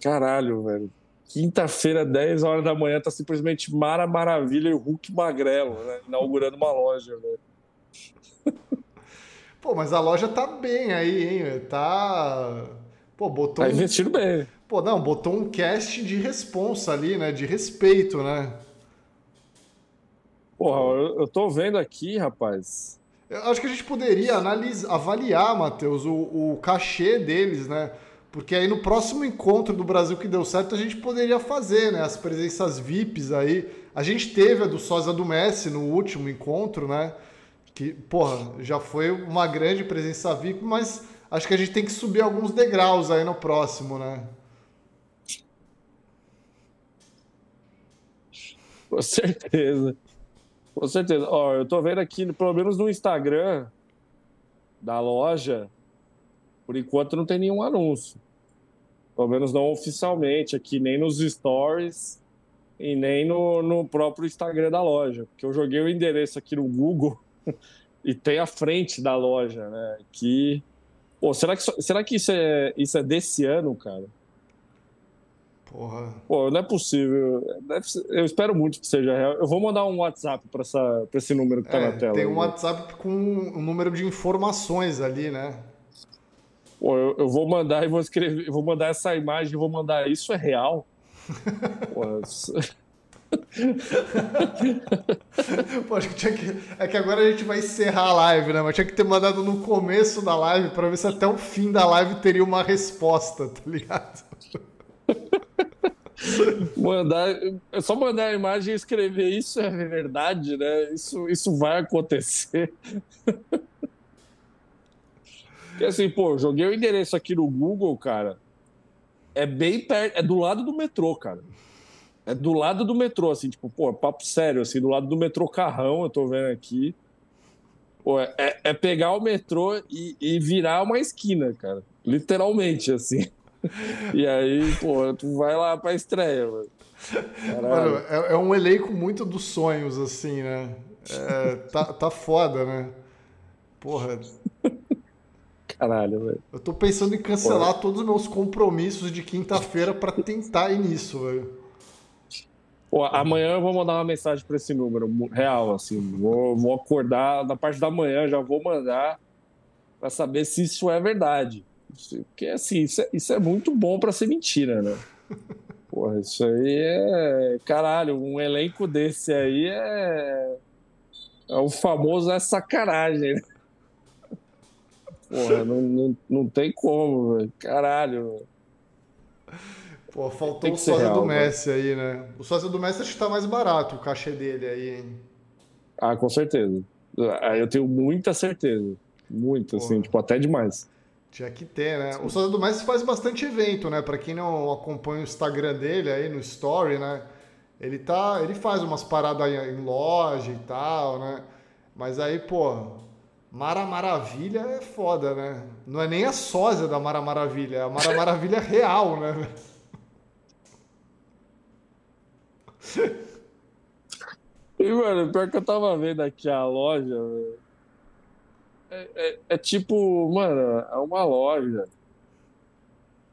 Caralho, velho. Quinta-feira, 10 horas da manhã, tá simplesmente Mara Maravilha e o Hulk Magrelo, né? Inaugurando uma loja, velho. [laughs] Pô, mas a loja tá bem aí, hein? Tá. Pô, botou. Tá investindo um... bem. Pô, não, botou um cast de responsa ali, né? De respeito, né? Porra, eu, tô vendo aqui, rapaz. Eu acho que a gente poderia analisar, avaliar, Matheus, o, o cachê deles, né? Porque aí no próximo encontro do Brasil que deu certo, a gente poderia fazer, né? As presenças VIPs aí. A gente teve a do Sosa do Messi no último encontro, né? Que, porra, já foi uma grande presença VIP, mas acho que a gente tem que subir alguns degraus aí no próximo, né? Com certeza. Com certeza. Ó, eu tô vendo aqui, pelo menos no Instagram da loja, por enquanto não tem nenhum anúncio. Pelo menos não oficialmente, aqui nem nos stories e nem no, no próprio Instagram da loja. Porque eu joguei o endereço aqui no Google [laughs] e tem a frente da loja, né? Que. Pô, será que, será que isso, é, isso é desse ano, cara? Porra. Pô, não é possível. eu espero muito que seja real. Eu vou mandar um WhatsApp para esse número que tá é, na tela. Tem um WhatsApp com um número de informações ali, né? Pô, eu, eu, vou mandar e vou escrever, vou mandar essa imagem, vou mandar. Isso é real? [laughs] Pô. [laughs] Pô, acho que tinha que. É que agora a gente vai encerrar a live, né? Mas tinha que ter mandado no começo da live para ver se até o fim da live teria uma resposta, tá ligado? [laughs] mandar, é só mandar a imagem e escrever isso é verdade, né? Isso, isso vai acontecer. Porque assim, pô, joguei o endereço aqui no Google, cara. É bem perto, é do lado do metrô, cara. É do lado do metrô, assim, tipo, pô, papo sério, assim, do lado do metrô Carrão, eu tô vendo aqui. Pô, é, é pegar o metrô e, e virar uma esquina, cara. Literalmente, assim. [laughs] E aí, pô, tu vai lá pra estreia, mano. Mano, é, é, um elenco muito dos sonhos, assim, né? É, tá, tá foda, né? Porra. [laughs] Caralho, velho. Eu tô pensando em cancelar todos os meus compromissos de quinta-feira para tentar ir nisso, velho. Pô, amanhã eu vou mandar uma mensagem para esse número, real, assim. Vou, vou acordar na parte da manhã, já vou mandar para saber se isso é verdade. Porque, assim, isso é, isso é muito bom para ser mentira, né? [laughs] Porra, isso aí é. Caralho, um elenco desse aí é. É o famoso é sacanagem, né? Porra, [laughs] não, não, não tem como, velho. Caralho. Pô, faltou o sócio real, do Messi mano. aí, né? O sócio do Messi acho que tá mais barato o cachê dele aí, hein? Ah, com certeza. Aí eu tenho muita certeza. Muito, assim, tipo, até demais. Tinha que ter, né? O Souza do Messi faz bastante evento, né? Para quem não acompanha o Instagram dele aí no Story, né? Ele tá, ele faz umas paradas em loja e tal, né? Mas aí, pô, Mara Maravilha é foda, né? Não é nem a sósia da Mara Maravilha, é a Mara Maravilha real, né? E, mano, pior que eu tava vendo aqui a loja. É, é, é, tipo, mano, é uma loja.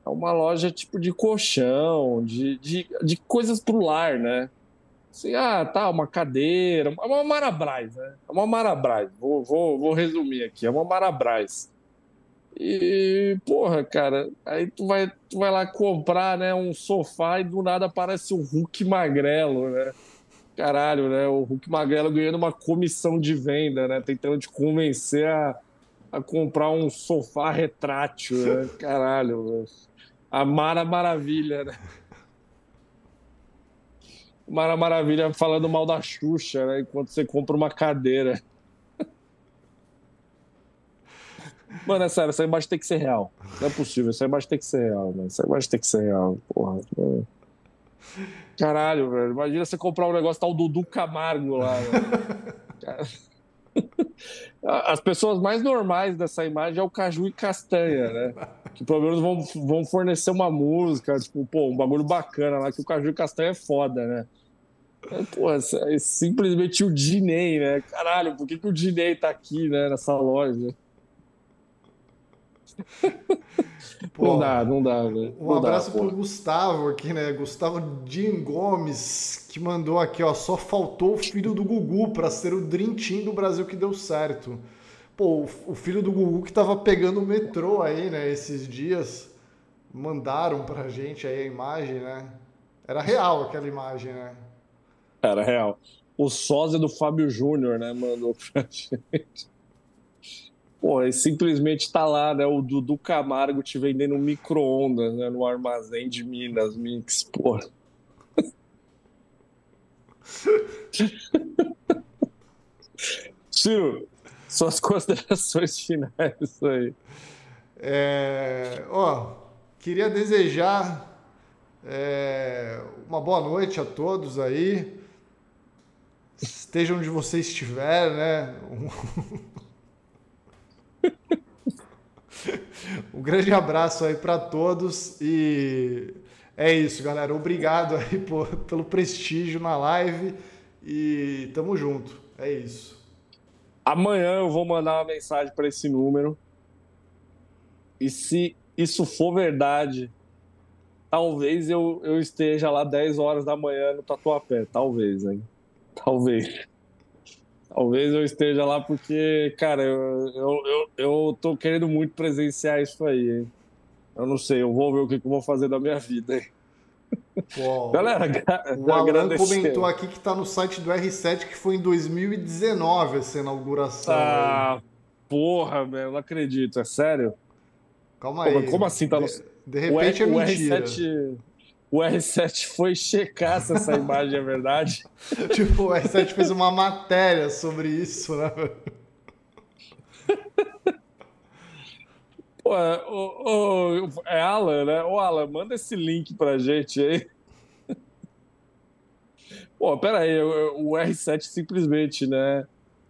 É uma loja tipo de colchão, de, de, de coisas pro lar, né? Assim, ah, tá, uma cadeira, uma Marabras, né? É uma Marabras. Vou, vou, vou resumir aqui, é uma Marabras. E, porra, cara, aí tu vai, tu vai lá comprar, né, um sofá e do nada aparece o Hulk magrelo, né? caralho, né? O Hulk Magrelo ganhando uma comissão de venda, né? Tentando te convencer a, a comprar um sofá retrátil, né? [laughs] Caralho, né? A Mara Maravilha, né? Mara Maravilha falando mal da Xuxa, né? Enquanto você compra uma cadeira. [laughs] Mano, é sério, essa imagem tem que ser real. Não é possível, essa imagem tem que ser real, mano. Essa imagem tem que ser real, porra. Mano. Caralho, velho. Imagina você comprar um negócio tal Dudu Camargo lá. [laughs] [laughs] As pessoas mais normais dessa imagem é o Caju e Castanha, né? Que pelo menos vão, vão fornecer uma música, tipo, pô, um bagulho bacana lá, que o Caju e Castanha é foda, né? Pô, é simplesmente o Dinei, né? Caralho, por que, que o Dinei tá aqui, né, nessa loja? [laughs] Pô, não dá, não dá, né? Um abraço dá, pro Gustavo aqui, né? Gustavo Jim Gomes, que mandou aqui, ó. Só faltou o filho do Gugu para ser o Dream Team do Brasil que deu certo. Pô, o filho do Gugu que tava pegando o metrô aí, né? Esses dias. Mandaram pra gente aí a imagem, né? Era real aquela imagem, né? Era real. O sósia do Fábio Júnior, né? Mandou [laughs] pra gente. Pô, e simplesmente tá lá, né? O Dudu Camargo te vendendo micro-ondas né, no armazém de Minas Mix, pô. [laughs] Ciro, suas considerações finais aí. É, ó, queria desejar é, uma boa noite a todos aí. Estejam onde você estiver, né? [laughs] um grande abraço aí para todos e é isso, galera. Obrigado aí [laughs] por, pelo prestígio na live e tamo junto. É isso. Amanhã eu vou mandar uma mensagem para esse número. E se isso for verdade, talvez eu, eu esteja lá 10 horas da manhã no Tatuapé. Talvez, hein? Talvez. Talvez eu esteja lá porque, cara, eu, eu, eu, eu tô querendo muito presenciar isso aí, hein? Eu não sei, eu vou ver o que, que eu vou fazer da minha vida, hein? Pô, [laughs] Galera, o Alan comentou aqui que tá no site do R7 que foi em 2019 essa inauguração. Ah, aí. porra, velho, não acredito, é sério? Calma aí. como assim tá no... De, de repente o é mentira. O R7 o R7 foi checar se essa imagem é verdade. [laughs] tipo, o R7 fez uma matéria sobre isso, né? Pô, o, o, é Alan, né? Ô, Alan, manda esse link pra gente aí. Pô, pera aí, o, o R7 simplesmente, né?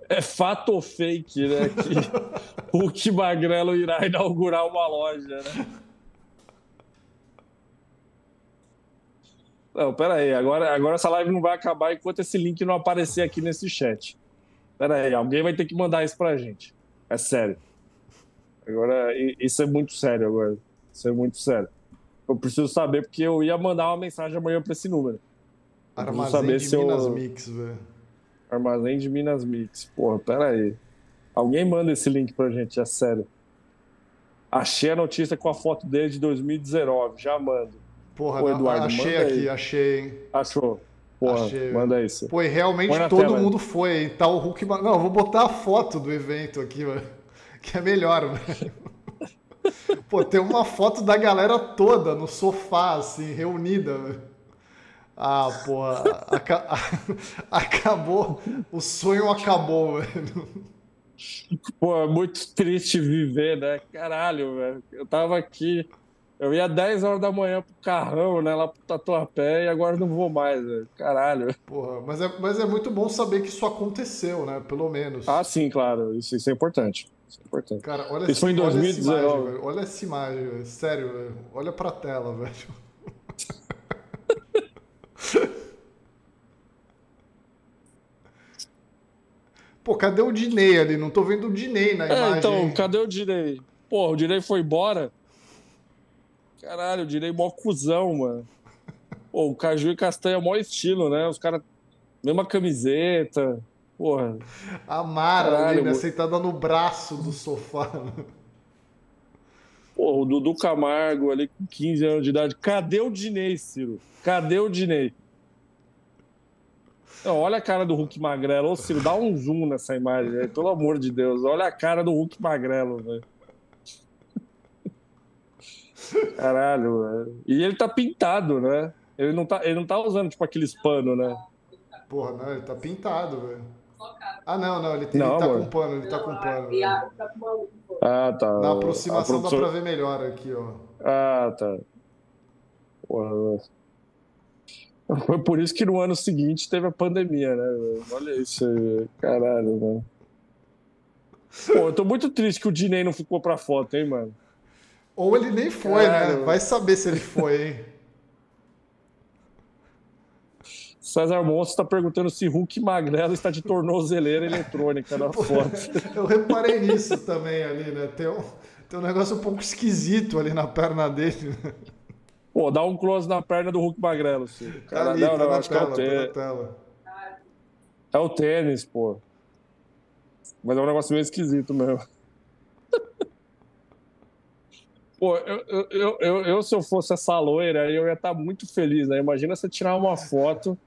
É fato ou fake, né? Que [laughs] o que Magrelo irá inaugurar uma loja, né? Não, pera aí, agora, agora essa live não vai acabar enquanto esse link não aparecer aqui nesse chat. Pera aí, alguém vai ter que mandar isso pra gente. É sério. Agora, isso é muito sério agora. Isso é muito sério. Eu preciso saber porque eu ia mandar uma mensagem amanhã pra esse número. Armazém saber de se Minas eu... Mix, velho. Armazém de Minas Mix. Porra, pera aí. Alguém manda esse link pra gente, é sério. Achei a notícia com a foto dele de 2019, já mando. Porra, Pô, Eduardo, achei aqui, aí. achei, hein? Achou. Porra, achei. manda isso. Pô, e realmente todo tela, mundo foi, hein? Tá o Hulk. Não, eu vou botar a foto do evento aqui, mano. [laughs] Que é melhor, velho. Pô, tem uma foto da galera toda no sofá, assim, reunida, velho. Ah, pô, aca... [laughs] acabou. O sonho acabou, velho. Pô, é muito triste viver, né? Caralho, velho. Eu tava aqui eu ia 10 horas da manhã pro carrão, né? Lá pro Tatuapé e agora não vou mais, velho. Caralho. Porra, mas é, mas é muito bom saber que isso aconteceu, né? Pelo menos. Ah, sim, claro. Isso, isso é importante. Isso é importante. Cara, olha Isso esse, foi em 2019. Olha essa imagem, velho. Olha essa imagem, velho. Sério, velho. Olha pra tela, velho. [laughs] Pô, cadê o Dinei ali? Não tô vendo o Dinei na é, imagem. Então, cadê o Dinei? Pô, o Dinei foi embora. Caralho, eu direi mó cuzão, mano. Pô, o Caju e Castanha é mó estilo, né? Os caras, mesma camiseta. Porra. A Mara ali, né? Sentada no braço do sofá. Pô, o Dudu Camargo ali com 15 anos de idade. Cadê o Dinei, Ciro? Cadê o Dinei? Não, olha a cara do Hulk Magrelo. Ô, Ciro, dá um zoom nessa imagem aí, pelo amor de Deus. Olha a cara do Hulk Magrelo, velho. Caralho, velho. E ele tá pintado, né? Ele não tá, ele não tá usando, tipo, aqueles panos, né? Porra, não, ele tá pintado, velho. Ah, não, não, ele, tem, não, ele tá mano. com pano, ele tá com pano. Velho. Ah, tá. Na aproximação produção... dá pra ver melhor aqui, ó. Ah, tá. Porra, velho. Foi por isso que no ano seguinte teve a pandemia, né? Olha isso aí, caralho, mano. Pô, eu tô muito triste que o Dinei não ficou pra foto, hein, mano. Ou ele nem foi, né? Vai saber se ele foi, hein? [laughs] César Monstro está perguntando se Hulk Magrelo está de tornozeleira eletrônica na foto. [laughs] Eu reparei nisso também ali, né? Tem um, tem um negócio um pouco esquisito ali na perna dele. Pô, dá um close na perna do Hulk Magrelo. Cara, tá ali, não, tá não, acho tela, que é o tênis. É o tênis, pô. Mas é um negócio meio esquisito mesmo. Pô, eu, eu, eu, eu, se eu fosse essa loira, eu ia estar muito feliz, né? Imagina você tirar uma foto,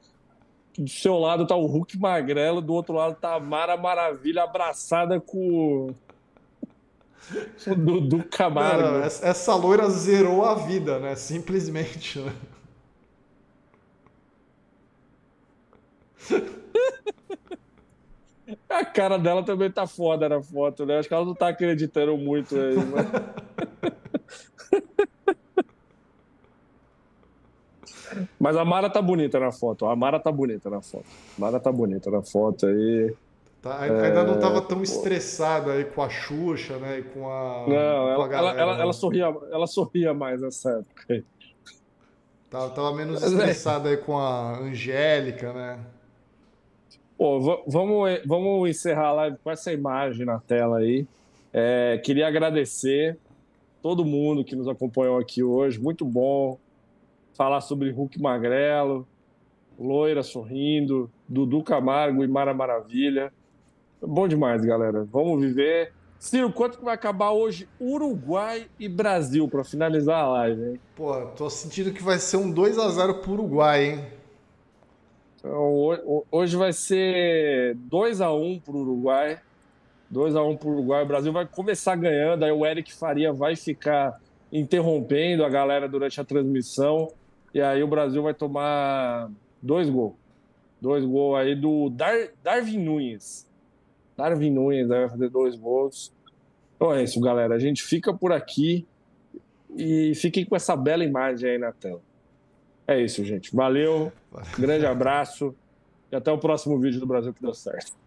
do seu lado tá o Hulk magrelo, do outro lado tá a Mara Maravilha abraçada com o Dudu Camargo. Não, essa loira zerou a vida, né? Simplesmente, né? [laughs] A cara dela também tá foda na foto, né? Acho que ela não tá acreditando muito aí, mas... [laughs] Mas a Mara tá bonita na foto. A Mara tá bonita na foto. A Mara tá bonita na foto aí. Tá, ainda é... não estava tão estressada aí com a Xuxa, né? E com a. Não, ela, ela, ela, né? ela, sorria, ela sorria mais nessa época aí. Tava, tava menos é estressada aí com a Angélica, né? Pô, vamos, vamos encerrar a live com essa imagem na tela aí. É, queria agradecer todo mundo que nos acompanhou aqui hoje. Muito bom falar sobre Hulk Magrelo, Loira sorrindo, Dudu Camargo e Mara Maravilha. Bom demais, galera. Vamos viver. Ciro, quanto que vai acabar hoje Uruguai e Brasil para finalizar a live, hein? Pô, tô sentindo que vai ser um 2 a 0 pro Uruguai, hein? Então, hoje vai ser 2 a 1 pro Uruguai. 2 a 1 pro Uruguai. O Brasil vai começar ganhando, aí o Eric Faria vai ficar interrompendo a galera durante a transmissão. E aí o Brasil vai tomar dois gols. Dois gols aí do Dar, Darwin Nunes. Darwin Nunes vai fazer dois gols. Então é isso, galera. A gente fica por aqui e fiquem com essa bela imagem aí na tela. É isso, gente. Valeu, grande abraço e até o próximo vídeo do Brasil que deu certo.